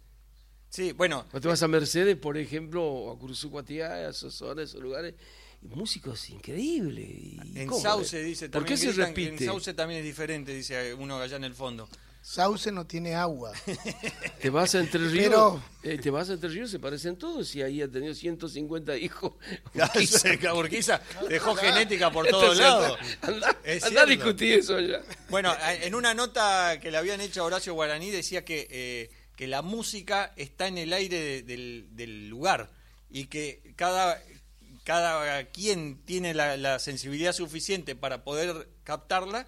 [SPEAKER 2] Sí, bueno,
[SPEAKER 5] Cuando te vas a Mercedes, por ejemplo, o a Curuzú-Cuatiá, a esos zonas, esos lugares, y músicos increíbles. y
[SPEAKER 2] en
[SPEAKER 5] ¿cómo?
[SPEAKER 2] Sauce dice
[SPEAKER 5] ¿Por
[SPEAKER 2] también.
[SPEAKER 5] qué se repite?
[SPEAKER 2] En Sauce también es diferente, dice uno allá en el fondo.
[SPEAKER 1] Sauce no tiene agua.
[SPEAKER 5] Te vas a Entre Ríos,
[SPEAKER 1] Pero-
[SPEAKER 5] eh, te vas a Entre Ríos, se parecen todos, y ahí ha tenido 150 hijos.
[SPEAKER 2] Urquiza, Urquiza dejó genética por todos lados.
[SPEAKER 5] Anda,
[SPEAKER 2] Es
[SPEAKER 5] anda a discutir eso allá.
[SPEAKER 2] Bueno, a- en una nota que le habían hecho a Horacio Guaraní decía que, eh, que la música está en el aire de- del, del lugar y que cada, cada quien tiene la, la sensibilidad suficiente para poder captarla,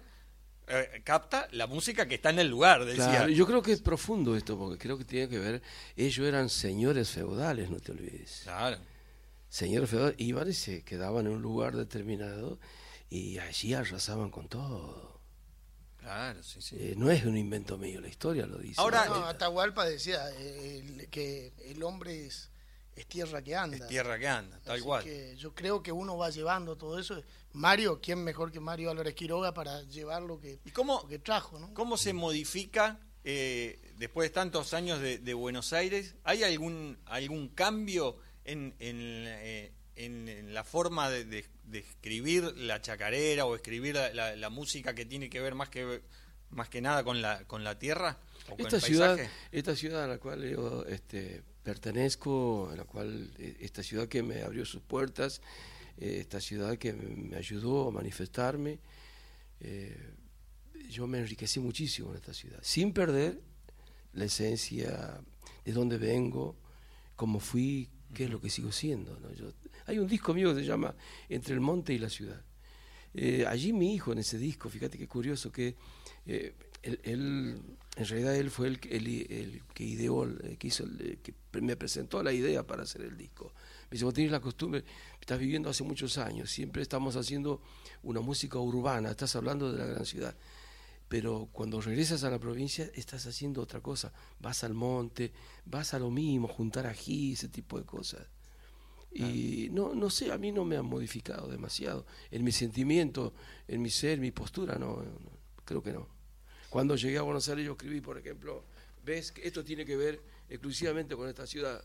[SPEAKER 2] eh, capta la música que está en el lugar, decía.
[SPEAKER 5] Claro, yo creo que es profundo esto, porque creo que tiene que ver, ellos eran señores feudales, no te olvides.
[SPEAKER 2] Claro.
[SPEAKER 5] Señores feudales iban y se quedaban en un lugar determinado y allí arrasaban con todo.
[SPEAKER 2] Claro, sí, sí.
[SPEAKER 5] Eh, no es un invento mío, la historia lo dice.
[SPEAKER 2] Ahora-
[SPEAKER 1] No, Atahualpa decía eh, el- que el hombre es, es tierra que anda.
[SPEAKER 2] Es tierra que anda, tal
[SPEAKER 1] Así
[SPEAKER 2] cual.
[SPEAKER 1] que yo creo que uno va llevando todo eso. Mario, ¿quién mejor que Mario Álvarez Quiroga para llevar lo que,
[SPEAKER 2] ¿Y cómo,
[SPEAKER 1] lo que trajo? ¿no?
[SPEAKER 2] ¿Cómo se modifica eh, después de tantos años de, de Buenos Aires? ¿Hay algún algún cambio en, en, eh, en- en la forma de, de- de escribir la chacarera o escribir la, la- la música que tiene que ver más que más que nada con la con la tierra o con
[SPEAKER 5] Esta
[SPEAKER 2] el
[SPEAKER 5] ciudad,
[SPEAKER 2] paisaje?
[SPEAKER 5] esta ciudad a la cual yo este, pertenezco, a la cual eh, esta ciudad que me abrió sus puertas, eh, esta ciudad que me ayudó a manifestarme, eh, yo me enriquecí muchísimo en esta ciudad, sin perder la esencia de dónde vengo, cómo fui, qué es lo que sigo siendo. ¿no? Yo- hay un disco mío que se llama Entre el monte y la ciudad. Eh, allí mi hijo en ese disco, fíjate qué curioso que eh, él, él- en realidad él fue el, que- que ideó, el que que me presentó la idea para hacer el disco. Me dice, vos tienes la costumbre, estás viviendo hace muchos años, siempre estamos haciendo una música urbana, estás hablando de la gran ciudad. Pero cuando regresas a la provincia estás haciendo otra cosa, vas al monte, vas a lo mismo, juntar ají, ese tipo de cosas. Y no, no sé, a mí no me han modificado demasiado. En mi sentimiento, en mi ser, mi postura, no, no, creo que no. Cuando llegué a Buenos Aires yo escribí, por ejemplo, ves que esto tiene que ver exclusivamente con esta ciudad.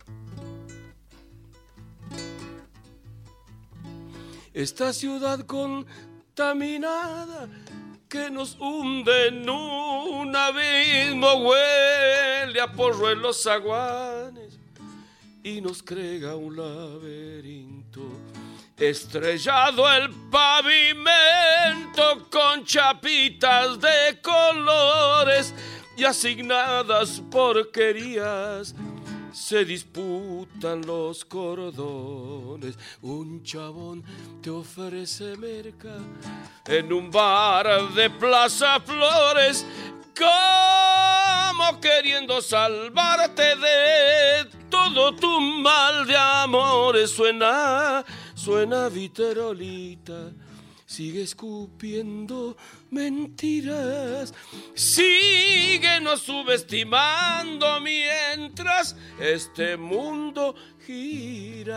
[SPEAKER 5] Esta ciudad contaminada que nos hunde en un abismo huele a porro en los zaguanes y nos crea un laberinto. Estrellado el pavimento con chapitas de colores y asignadas porquerías se disputan los cordones. Un chabón te ofrece merca en un bar de Plaza Flores, como queriendo salvarte de todo tu mal de amores. Suena, suena viterolita sigue escupiendo mentiras, síguenos subestimando mientras este mundo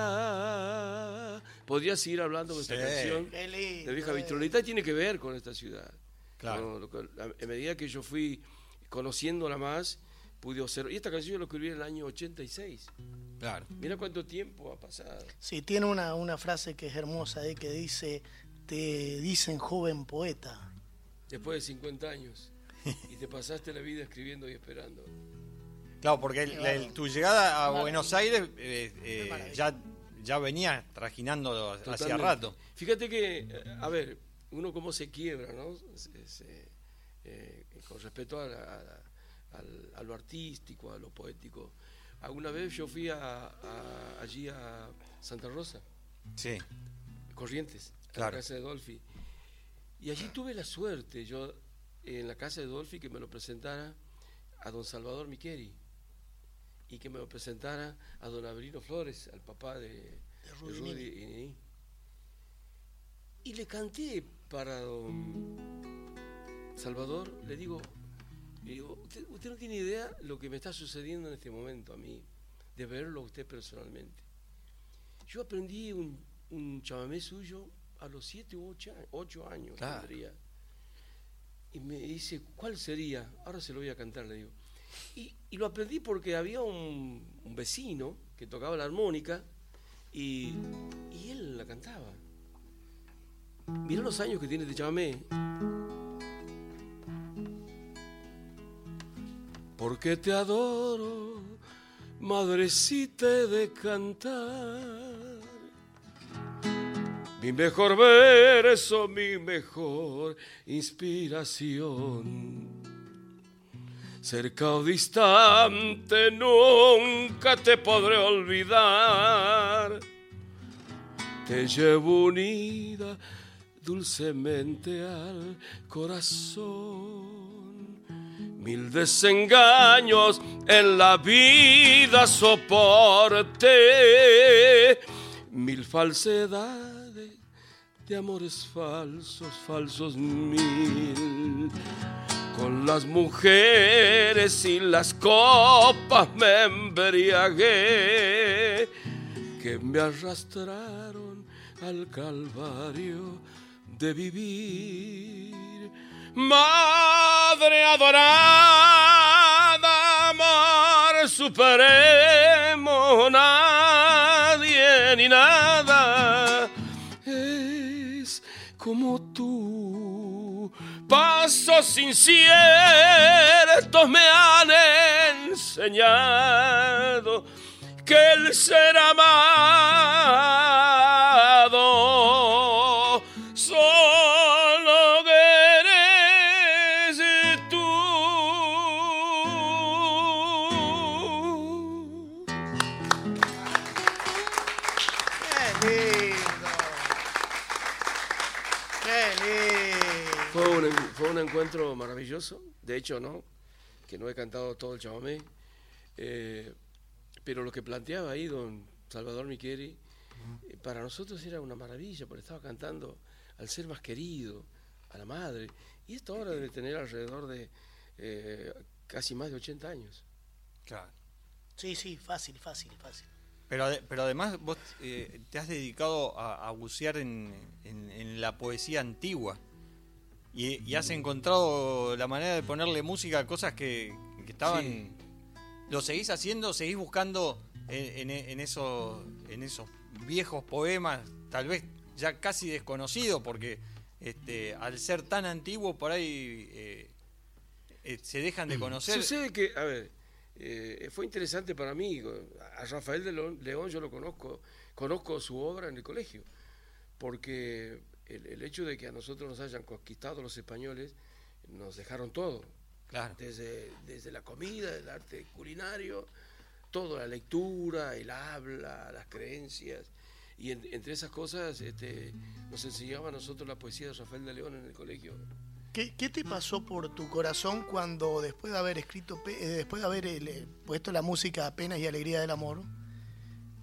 [SPEAKER 5] gira. Podría seguir hablando de esta
[SPEAKER 2] Sí.
[SPEAKER 5] canción de vieja vitrolita, tiene que ver con esta ciudad.
[SPEAKER 2] Claro.
[SPEAKER 5] A medida que yo fui conociéndola más, pude observar. Y esta canción yo la escribí en el año 86.
[SPEAKER 2] Claro.
[SPEAKER 5] Mira cuánto tiempo ha pasado.
[SPEAKER 1] Sí, tiene una, una frase que es hermosa, eh, que dice, te dicen joven poeta.
[SPEAKER 5] Después de 50 años. Y te pasaste la vida escribiendo y esperando.
[SPEAKER 2] Claro, porque el- el- tu llegada a. Buenos Aires eh, eh, ya, ya venía trajinando hacía rato.
[SPEAKER 5] Fíjate que, eh, a ver, uno cómo se quiebra, ¿no? Se- se- eh, con respecto a, la- a a lo artístico, a lo poético. Alguna vez yo fui a, a- allí a Santa Rosa,
[SPEAKER 2] Sí.
[SPEAKER 5] Corrientes,
[SPEAKER 2] Claro.
[SPEAKER 5] la casa de Dolphy. Y allí tuve la suerte, yo, en la casa de Dolphy, que me lo presentara a don Salvador Miqueri y que me lo presentara a don Avelino Flores, al papá de, de
[SPEAKER 1] Rudy
[SPEAKER 5] Rudy y. Y le canté para don Salvador, le digo, le digo usted, usted no tiene idea lo que me está sucediendo en este momento a mí, de verlo a usted personalmente. Yo aprendí un, un chamamé suyo a los 7 u 8, años.
[SPEAKER 2] Claro.
[SPEAKER 5] tendría. Y me dice, ¿cuál sería? Ahora se lo voy a cantar, le digo. Y, y lo aprendí porque había un, un vecino que tocaba la armónica y, y él la cantaba. Mirá los años que tiene este chamamé. Porque te adoro, madrecita de cantar. Mi mejor verso, mi mejor inspiración. Cerca o distante nunca te podré olvidar. Te llevo unida dulcemente al corazón. Mil desengaños en la vida soporté, mil falsedades de amores falsos, falsos mil. Con las mujeres y las copas me embriagué, que me arrastraron al calvario de vivir. Madre adorada, amor supremo, Pasos inciertos me han enseñado que el ser amado maravilloso. De hecho, ¿no? Que no he cantado todo el chamamé. eh, pero lo que planteaba ahí don Salvador Miqueri, eh, para nosotros era una maravilla, porque estaba cantando al ser más querido, a la madre. Y esto ahora debe tener alrededor de eh, casi más de 80 años.
[SPEAKER 2] Claro.
[SPEAKER 1] Sí, sí, fácil, fácil, fácil.
[SPEAKER 2] Pero, pero además vos eh, te has dedicado a, a bucear en, en- en la poesía antigua. Y, y has encontrado la manera de ponerle música a cosas que, que estaban...
[SPEAKER 5] Sí.
[SPEAKER 2] ¿Lo seguís haciendo? ¿Seguís buscando en, en- en esos, en esos viejos poemas, tal vez ya casi desconocidos, porque este, al ser tan antiguo por ahí eh, eh, se dejan de conocer?
[SPEAKER 5] Sucede que, a ver, eh, fue interesante para mí. A Rafael de León, León yo lo conozco, conozco su obra en el colegio, porque el, el hecho de que a nosotros nos hayan conquistado los españoles, nos dejaron todo,
[SPEAKER 2] Claro.
[SPEAKER 5] desde, desde la comida, el arte culinario, todo, la lectura, el habla, las creencias. Y en- entre esas cosas este, nos enseñaba a nosotros la poesía de Rafael de León en el colegio.
[SPEAKER 1] ¿Qué, qué te pasó por tu corazón cuando después de haber escrito, eh, después de haber eh, puesto la música Penas y Alegría del Amor,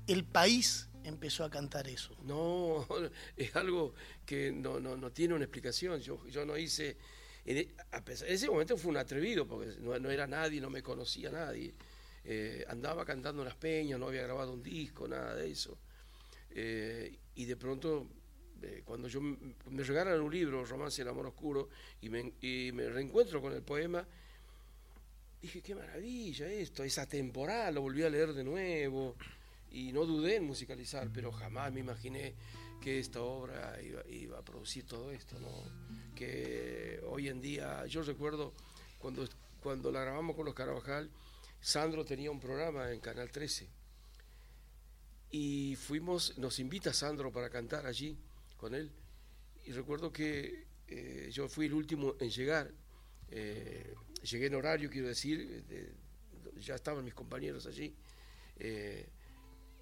[SPEAKER 1] el país empezó a cantar eso?
[SPEAKER 5] No, es algo que no, no, no tiene una explicación. Yo, yo no hice. En, e- a pesar- en ese momento fue un atrevido, porque no, no era nadie, no me conocía nadie. Eh, andaba cantando en las peñas, no había grabado un disco, nada de eso. Eh, y de pronto, eh, cuando yo me regalan un libro, Romance del Amor Oscuro, y me, y me reencuentro con el poema, dije, qué maravilla esto, es atemporal, lo volví a leer de nuevo y no dudé en musicalizar, pero jamás me imaginé que esta obra iba, iba a producir todo esto, ¿no? Que hoy en día, yo recuerdo cuando, cuando la grabamos con los Carabajal, Sandro tenía un programa en Canal 13 y fuimos, nos invita Sandro para cantar allí con él y recuerdo que eh, yo fui el último en llegar, eh, llegué en horario, quiero decir, de- ya estaban mis compañeros allí, eh,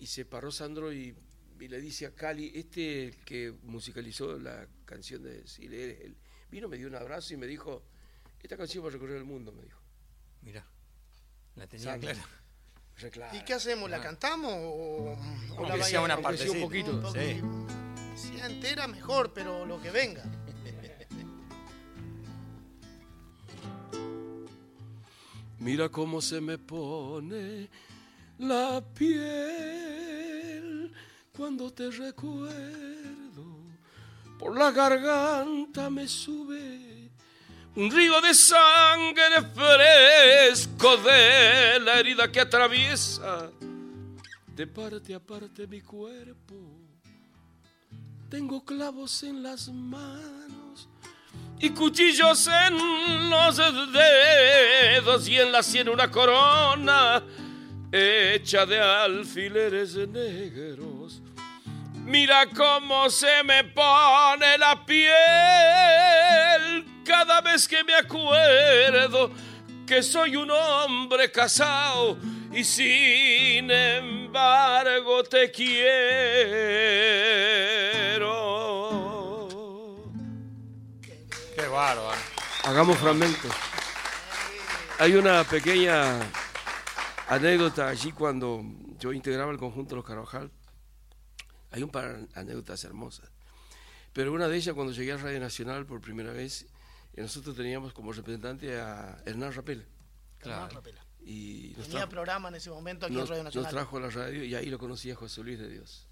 [SPEAKER 5] y se paró Sandro y, y le dice a Cali, este el que musicalizó la canción de Sile, él, él". vino, me dio un abrazo y me dijo, esta canción va a recorrer el mundo, me dijo.
[SPEAKER 2] Mirá, la tenía
[SPEAKER 5] Sandro.
[SPEAKER 2] clara.
[SPEAKER 5] Re claro.
[SPEAKER 1] ¿Y qué hacemos? ¿La cantamos o, o
[SPEAKER 2] Aunque
[SPEAKER 1] la
[SPEAKER 2] sea una
[SPEAKER 5] sea un poquito,
[SPEAKER 2] Sí.
[SPEAKER 1] Si entera, mejor, pero lo que venga.
[SPEAKER 5] Mira cómo se me pone la piel cuando te recuerdo. Por la garganta me sube un río de sangre fresco de la herida que atraviesa de parte a parte mi cuerpo. Tengo clavos en las manos y cuchillos en los dedos y en la sien una corona hecha de alfileres negros. Mira cómo se me pone la piel cada vez que me acuerdo que soy un hombre casado y sin embargo te quiero.
[SPEAKER 2] Qué bárbaro.
[SPEAKER 5] Hagamos fragmentos. Hay una pequeña anécdota allí cuando yo integraba el conjunto Los Carvajal. Hay un par de anécdotas hermosas. Pero una de ellas, cuando llegué a Radio Nacional por primera vez, eh, nosotros teníamos como representante a Hernán Rapel.
[SPEAKER 1] Hernán Rapela.
[SPEAKER 5] Y nos
[SPEAKER 1] Tenía
[SPEAKER 5] trajo,
[SPEAKER 1] programa en ese momento aquí
[SPEAKER 5] nos-
[SPEAKER 1] en Radio
[SPEAKER 5] nos
[SPEAKER 1] Nacional.
[SPEAKER 5] trajo a la radio y ahí lo conocí a José Luis de Dios.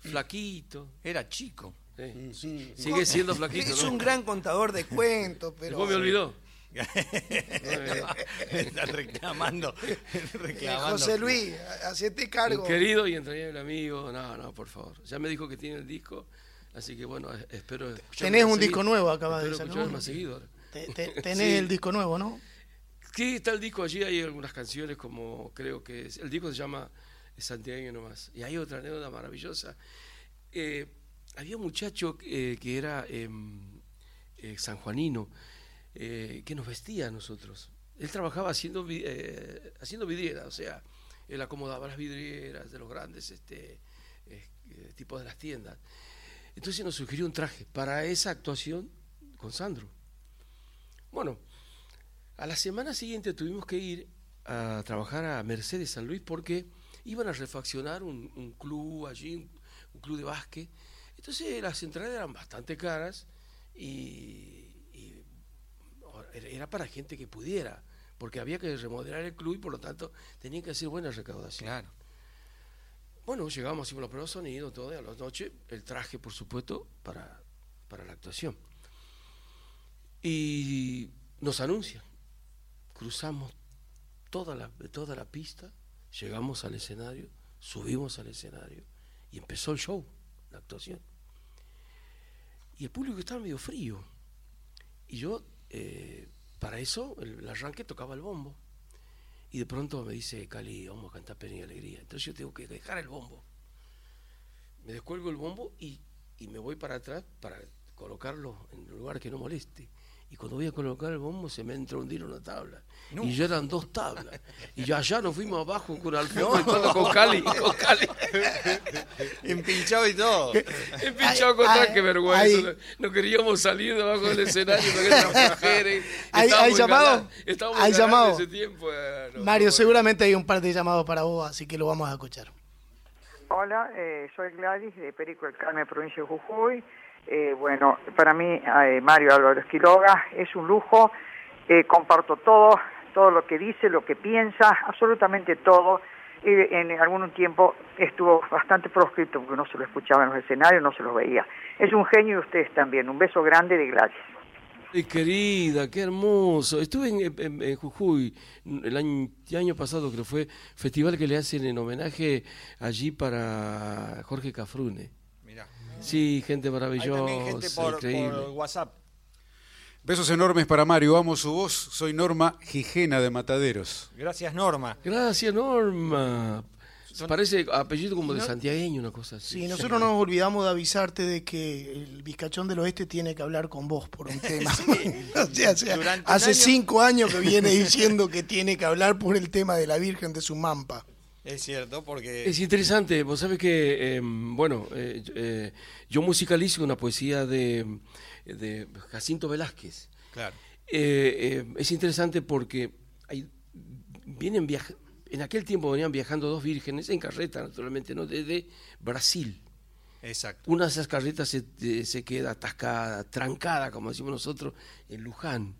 [SPEAKER 5] Flaquito.
[SPEAKER 2] Era chico.
[SPEAKER 5] eh. Sigue siendo flaquito,
[SPEAKER 1] Es
[SPEAKER 5] ¿no?
[SPEAKER 1] un gran contador de cuentos, pero.
[SPEAKER 5] Después me olvidó.
[SPEAKER 2] Está reclamando.
[SPEAKER 1] Eh,
[SPEAKER 2] reclamando.
[SPEAKER 1] José Luis, hacete cargo.
[SPEAKER 5] Un querido y entrañable amigo. No, no, por favor. Ya me dijo que tiene el disco, así que bueno, espero.
[SPEAKER 1] Tenés
[SPEAKER 5] más
[SPEAKER 1] un disco nuevo, acabas de uno.
[SPEAKER 5] más seguido. ahora.
[SPEAKER 1] Te- te- tenés
[SPEAKER 5] Sí.
[SPEAKER 1] el disco nuevo, ¿no?
[SPEAKER 5] Sí, está el disco allí, hay algunas canciones como creo que es. El disco se llama Santiago nomás. Y hay otra anécdota maravillosa. Eh, había un muchacho eh, que era em, eh, sanjuanino, eh, que nos vestía a nosotros. Él trabajaba haciendo, eh, haciendo vidrieras, o sea, él acomodaba las vidrieras de los grandes este, eh, eh, tipos de las tiendas. Entonces nos sugirió un traje para esa actuación con Sandro. Bueno, a la semana siguiente tuvimos que ir a trabajar a Mercedes San Luis porque iban a refaccionar un, club allí, un, club de básquet. Entonces las entradas eran bastante caras y era- para gente que pudiera, porque había que remodelar el club y por lo tanto tenían que hacer buena recaudación.
[SPEAKER 2] Claro.
[SPEAKER 5] Bueno, llegamos, hicimos los pruebas de sonido, todo, y a la noche el traje, por supuesto, para, para la actuación. Y nos anuncian. Cruzamos toda la, toda la pista, llegamos al escenario, subimos al escenario y empezó el show, la actuación. Y el público estaba medio frío. Y yo, eh, para eso, el, arranque tocaba el bombo. Y de pronto me dice Cali, vamos a cantar Pena y Alegría. Entonces yo tengo que dejar el bombo. Me descuelgo el bombo y, y me voy para atrás para colocarlo en un lugar que no moleste. Y cuando voy a colocar el bombo se me entra a hundir una tabla. Y ya eran dos tablas. Y ya allá nos fuimos abajo con Alfonso y con Cali. Con Cali.
[SPEAKER 2] Empinchado y todo.
[SPEAKER 5] Empinchado con
[SPEAKER 1] Ay,
[SPEAKER 5] qué vergüenza.
[SPEAKER 1] ay.
[SPEAKER 5] No, no queríamos salir de abajo del escenario porque estas mujeres.
[SPEAKER 1] ¿Hay- hay llamado? ¿Hay llamado?
[SPEAKER 5] ese tiempo, eh, no,
[SPEAKER 1] Mario,
[SPEAKER 5] no,
[SPEAKER 1] seguramente hay un par de llamados para vos, así que lo vamos a escuchar.
[SPEAKER 6] Hola, eh, soy Gladys de Perico del Carmen, provincia de Jujuy. Eh, bueno, para mí, eh, Mario Álvarez Quiroga es un lujo. Eh, comparto todo, todo lo que dice, lo que piensa, absolutamente todo. En algún tiempo estuvo bastante proscrito porque no se lo escuchaba en los escenarios, no se los veía. Es un genio y ustedes también. Un beso grande de.
[SPEAKER 5] Ay, querida, qué hermoso. Estuve en Jujuy el año, el año pasado, creo fue, festival que le hacen en homenaje allí para Jorge Cafrune. Sí, gente
[SPEAKER 2] Hay
[SPEAKER 5] maravillosa,
[SPEAKER 2] también gente por,
[SPEAKER 5] increíble.
[SPEAKER 2] por WhatsApp.
[SPEAKER 3] Besos enormes para Mario, amo su voz. Soy Norma Gijena de Mataderos.
[SPEAKER 2] Gracias, Norma.
[SPEAKER 5] Gracias, Norma. Parece apellido como de santiagueño, una cosa así.
[SPEAKER 1] Sí, nosotros nos olvidamos de avisarte de que el Vizcachón del Oeste tiene que hablar con vos por un tema. O sea, o sea,
[SPEAKER 2] Durante un
[SPEAKER 1] hace
[SPEAKER 2] año-
[SPEAKER 1] cinco años que viene diciendo que tiene que hablar por el tema de la Virgen de Sumampa.
[SPEAKER 2] Es cierto, porque
[SPEAKER 5] Es interesante, vos sabés que, eh, bueno, eh, eh, yo musicalizo una poesía de, de Jacinto Velázquez.
[SPEAKER 2] claro.
[SPEAKER 5] Eh, es interesante porque hay, vienen viaja- en aquel tiempo venían viajando dos vírgenes en carreta, naturalmente, ¿no? desde Brasil.
[SPEAKER 2] Exacto.
[SPEAKER 5] Una de esas carretas se, se queda atascada, trancada, como decimos nosotros, en Luján.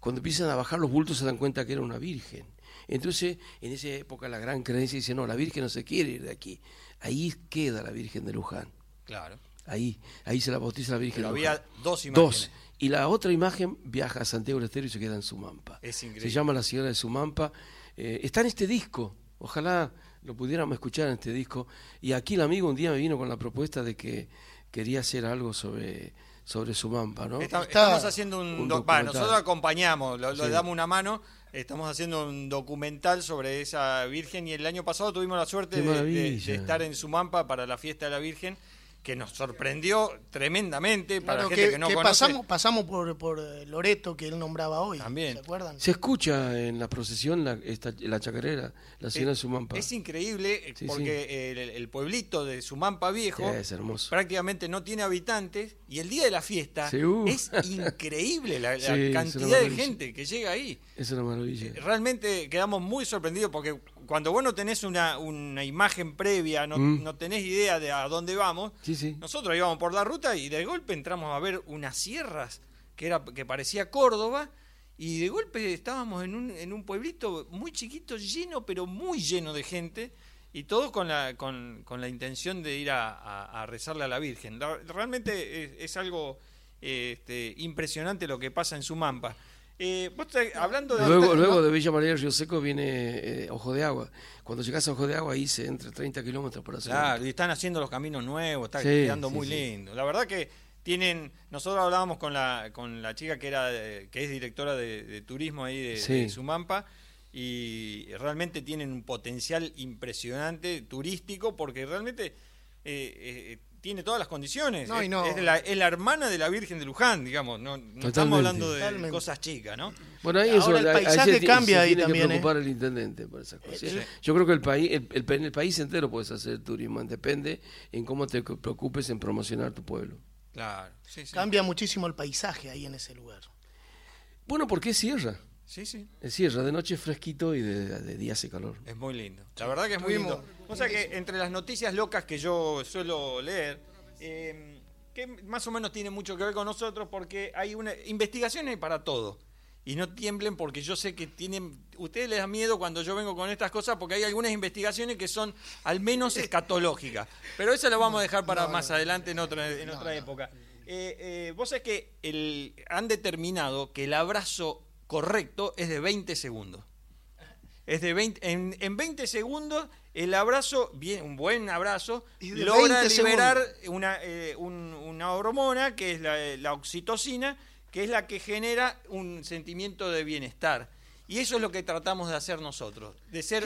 [SPEAKER 5] Cuando empiezan a bajar los bultos se dan cuenta que era una virgen. Entonces, en esa época la gran creencia dice, no, la virgen no se quiere ir de aquí. Ahí queda la virgen de Luján.
[SPEAKER 2] Claro.
[SPEAKER 5] Ahí, ahí se la bautiza la virgen
[SPEAKER 2] Pero
[SPEAKER 5] de Luján.
[SPEAKER 2] había dos imágenes.
[SPEAKER 5] Dos. Y la otra imagen viaja a Santiago del Estero y se queda en Sumampa.
[SPEAKER 2] Es increíble.
[SPEAKER 5] Se llama La Señora de Sumampa. Eh, está en este disco. Ojalá lo pudiéramos escuchar en este disco. Y aquí el amigo un día me vino con la propuesta de que quería hacer algo sobre, sobre Sumampa, ¿no?
[SPEAKER 2] Está-
[SPEAKER 1] Está
[SPEAKER 2] estamos haciendo un,
[SPEAKER 5] un
[SPEAKER 2] doc- nosotros acompañamos,
[SPEAKER 5] Sí.
[SPEAKER 2] damos una mano. Estamos haciendo un documental sobre esa Virgen y el año pasado tuvimos la suerte de estar en Sumampa para la fiesta de la Virgen, que nos sorprendió tremendamente para
[SPEAKER 1] Claro,
[SPEAKER 2] la gente que,
[SPEAKER 1] que,
[SPEAKER 2] no
[SPEAKER 1] que
[SPEAKER 2] conoce.
[SPEAKER 1] pasamos, pasamos por, por eh, Loreto, que él nombraba hoy.
[SPEAKER 2] También.
[SPEAKER 1] ¿Se acuerdan?
[SPEAKER 5] Se escucha en la procesión la, esta- la chacarera, la Señora de
[SPEAKER 2] Es-
[SPEAKER 5] Sumampa.
[SPEAKER 2] Es increíble eh,
[SPEAKER 5] Sí,
[SPEAKER 2] porque El, el pueblito de Sumampa Viejo
[SPEAKER 5] Sí, es hermoso.
[SPEAKER 2] prácticamente no tiene habitantes y el día de la fiesta
[SPEAKER 5] Sí, uh.
[SPEAKER 2] es increíble la, la cantidad de gente que llega ahí.
[SPEAKER 5] Es una maravilla.
[SPEAKER 2] Realmente quedamos muy sorprendidos porque cuando vos no tenés una, una imagen previa, no,
[SPEAKER 5] Mm.
[SPEAKER 2] no tenés idea de a dónde vamos,
[SPEAKER 5] Sí, sí.
[SPEAKER 2] nosotros íbamos por la ruta y de golpe entramos a ver unas sierras que, era, que parecía Córdoba y de golpe estábamos en un, en un pueblito muy chiquito, lleno, pero muy lleno de gente y todo con la, con, con la intención de ir a, a- a rezarle a la Virgen. La- realmente es, es algo este, impresionante lo que pasa en Sumampa. Eh, vos te- hablando de...
[SPEAKER 5] Luego, luego de Villa María del Río Seco viene eh, Ojo de Agua. Cuando llegas a Ojo de Agua ahí se entra 30 kilómetros para hacer.
[SPEAKER 2] Claro, y están haciendo los caminos nuevos, está
[SPEAKER 5] Sí,
[SPEAKER 2] quedando
[SPEAKER 5] sí,
[SPEAKER 2] muy
[SPEAKER 5] sí.
[SPEAKER 2] lindo. La verdad que tienen, nosotros hablábamos con la, con la chica que era de- que es directora de, de turismo ahí de Sumampa y realmente tienen un potencial impresionante turístico porque realmente eh, eh, tiene todas las condiciones.
[SPEAKER 1] No, y
[SPEAKER 2] es,
[SPEAKER 1] no.
[SPEAKER 2] es la, es la hermana de la Virgen de Luján, digamos. No, no estamos hablando de
[SPEAKER 1] Totalmente.
[SPEAKER 2] cosas chicas, ¿no?
[SPEAKER 5] Bueno, ahí
[SPEAKER 1] Ahora
[SPEAKER 5] eso,
[SPEAKER 1] el paisaje
[SPEAKER 5] se
[SPEAKER 1] cambia
[SPEAKER 5] se
[SPEAKER 1] ahí
[SPEAKER 5] tiene
[SPEAKER 1] también,
[SPEAKER 5] que
[SPEAKER 1] ¿eh?
[SPEAKER 5] preocupar el intendente por esas cosas.
[SPEAKER 2] Sí.
[SPEAKER 5] Yo creo que el país, el, el pa- en el país entero puedes hacer turismo, depende en cómo te preocupes en promocionar tu pueblo.
[SPEAKER 2] Claro, sí, sí.
[SPEAKER 1] Cambia muchísimo el paisaje ahí en ese lugar.
[SPEAKER 5] Bueno, porque es sierra.
[SPEAKER 2] Sí, sí.
[SPEAKER 5] Es sierra, de noche es fresquito y de, de día hace calor.
[SPEAKER 2] Es muy lindo. La verdad que es muy lindo. O sea que entre las noticias locas que yo suelo leer, eh, que más o menos tiene mucho que ver con nosotros porque hay una investigaciones para todo. Y no tiemblen porque yo sé que tienen, ustedes les da miedo cuando yo vengo con estas cosas porque hay algunas investigaciones que son al menos escatológicas. Pero eso lo vamos a dejar para más adelante en otra, en otra época. Eh, eh, vos sabés que el, han determinado que el abrazo correcto es de 20 segundos. Es de 20, en, en 20 segundos el abrazo, bien, un buen abrazo, logra
[SPEAKER 1] 20
[SPEAKER 2] liberar una, eh, un- una hormona que es la, la oxitocina, que es la que genera un sentimiento de bienestar. Y eso es lo que tratamos de hacer nosotros, de ser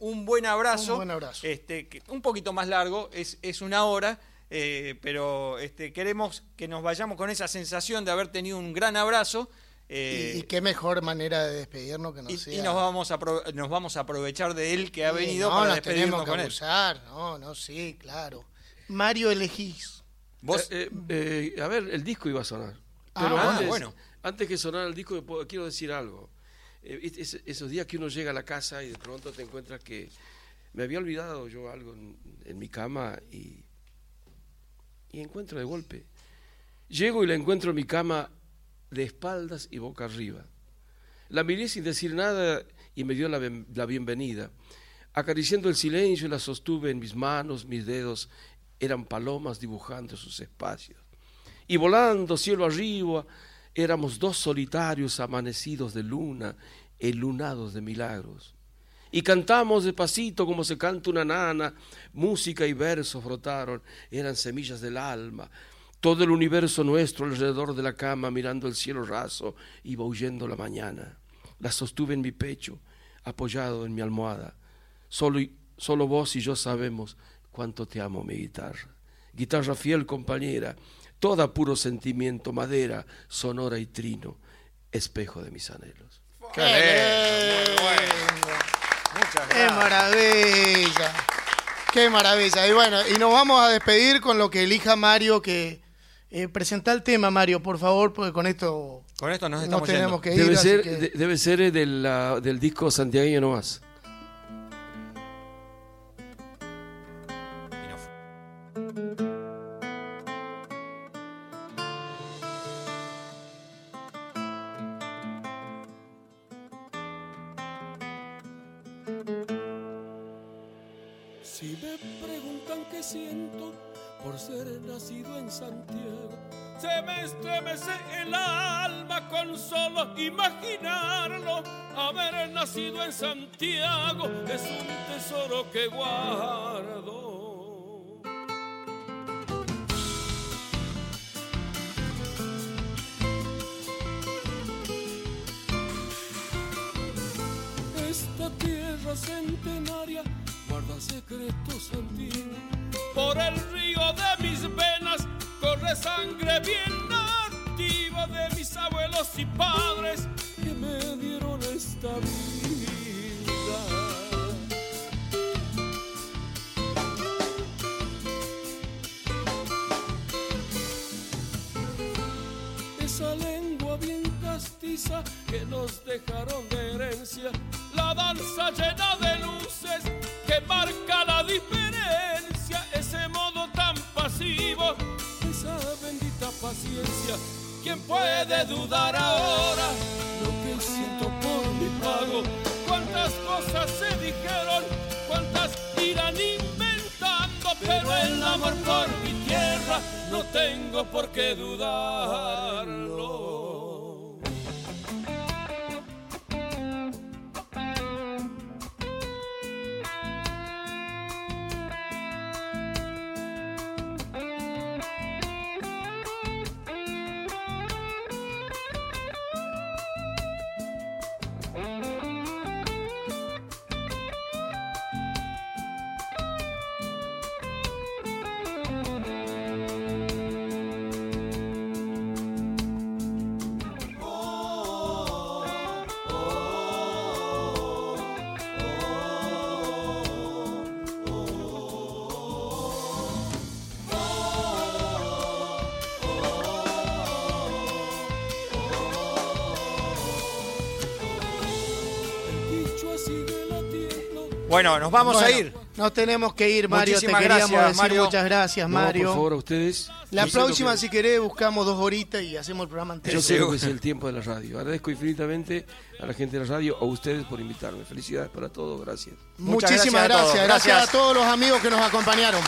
[SPEAKER 2] un buen abrazo,
[SPEAKER 1] un buen abrazo.
[SPEAKER 2] Este, que- un poquito más largo, es, es una hora, eh, pero este, queremos que nos vayamos con esa sensación de haber tenido un gran abrazo. Eh,
[SPEAKER 1] y, y qué mejor manera de despedirnos que no
[SPEAKER 2] y-
[SPEAKER 1] sea.
[SPEAKER 2] y nos vamos, a nos vamos a aprovechar de él que ha
[SPEAKER 1] Sí,
[SPEAKER 2] venido
[SPEAKER 1] no,
[SPEAKER 2] para
[SPEAKER 1] nos
[SPEAKER 2] despedirnos
[SPEAKER 1] tenemos que
[SPEAKER 2] con él.
[SPEAKER 1] No, no, sí, claro. Mario elegís.
[SPEAKER 2] Vos,
[SPEAKER 5] Eh, eh, eh, a ver, el disco iba a sonar.
[SPEAKER 1] Ah,
[SPEAKER 5] Pero antes,
[SPEAKER 2] bueno.
[SPEAKER 5] antes que sonara el disco, quiero decir algo. Eh, es- es- esos días que uno llega a la casa y de pronto te encuentras que me había olvidado yo algo en, en mi cama y, y encuentro de golpe. Llego y la encuentro en mi cama de espaldas y boca arriba. La miré sin decir nada y me dio la, la bienvenida. Acariciando el silencio, la sostuve en mis manos, mis dedos eran palomas dibujando sus espacios. Y volando cielo arriba, éramos dos solitarios amanecidos de luna, elunados de milagros. Y cantamos despacito como se canta una nana, música y verso frotaron, eran semillas del alma. Todo el universo nuestro alrededor de la cama, mirando el cielo raso, iba huyendo la mañana. La sostuve en mi pecho, apoyado en mi almohada. Solo, solo vos y yo sabemos cuánto te amo, mi guitarra. Guitarra fiel compañera, toda puro sentimiento, madera, sonora y trino, espejo de mis anhelos.
[SPEAKER 1] ¡Qué lindo!
[SPEAKER 2] muchas
[SPEAKER 1] ¡Qué maravilla! ¡Qué maravilla! Y bueno, y nos vamos a despedir con lo que elija Mario, que eh, presenta el tema, Mario, por favor, porque con esto
[SPEAKER 2] Con esto nos
[SPEAKER 1] nos
[SPEAKER 2] estamos
[SPEAKER 1] tenemos
[SPEAKER 2] yendo.
[SPEAKER 1] que ir.
[SPEAKER 5] Debe ser,
[SPEAKER 1] que-
[SPEAKER 5] de- debe ser eh, de la- del disco santiagueño nomás.
[SPEAKER 4] Si me preguntan qué siento por ser nacido en Santiago, se me estremece el alma con solo imaginarlo. Haber nacido en Santiago es un tesoro que guardo. Y
[SPEAKER 2] Bueno, nos vamos a ir.
[SPEAKER 1] Nos tenemos que ir, Mario.
[SPEAKER 2] Muchísimas
[SPEAKER 1] te queríamos
[SPEAKER 2] gracias,
[SPEAKER 1] decir
[SPEAKER 2] Mario.
[SPEAKER 1] muchas gracias,
[SPEAKER 5] No,
[SPEAKER 1] Mario.
[SPEAKER 5] por favor, a ustedes.
[SPEAKER 1] La
[SPEAKER 5] Yo sé lo
[SPEAKER 1] próxima,
[SPEAKER 5] que-
[SPEAKER 1] si querés, buscamos dos horitas y hacemos el programa entero.
[SPEAKER 5] Yo
[SPEAKER 2] Seguro.
[SPEAKER 5] que es el tiempo de la radio. Agradezco infinitamente a la gente de la radio, a ustedes por invitarme. Felicidades para todos, gracias.
[SPEAKER 2] Muchas
[SPEAKER 1] Muchísimas
[SPEAKER 2] a.
[SPEAKER 1] Gracias Gracias. a todos los amigos que nos acompañaron.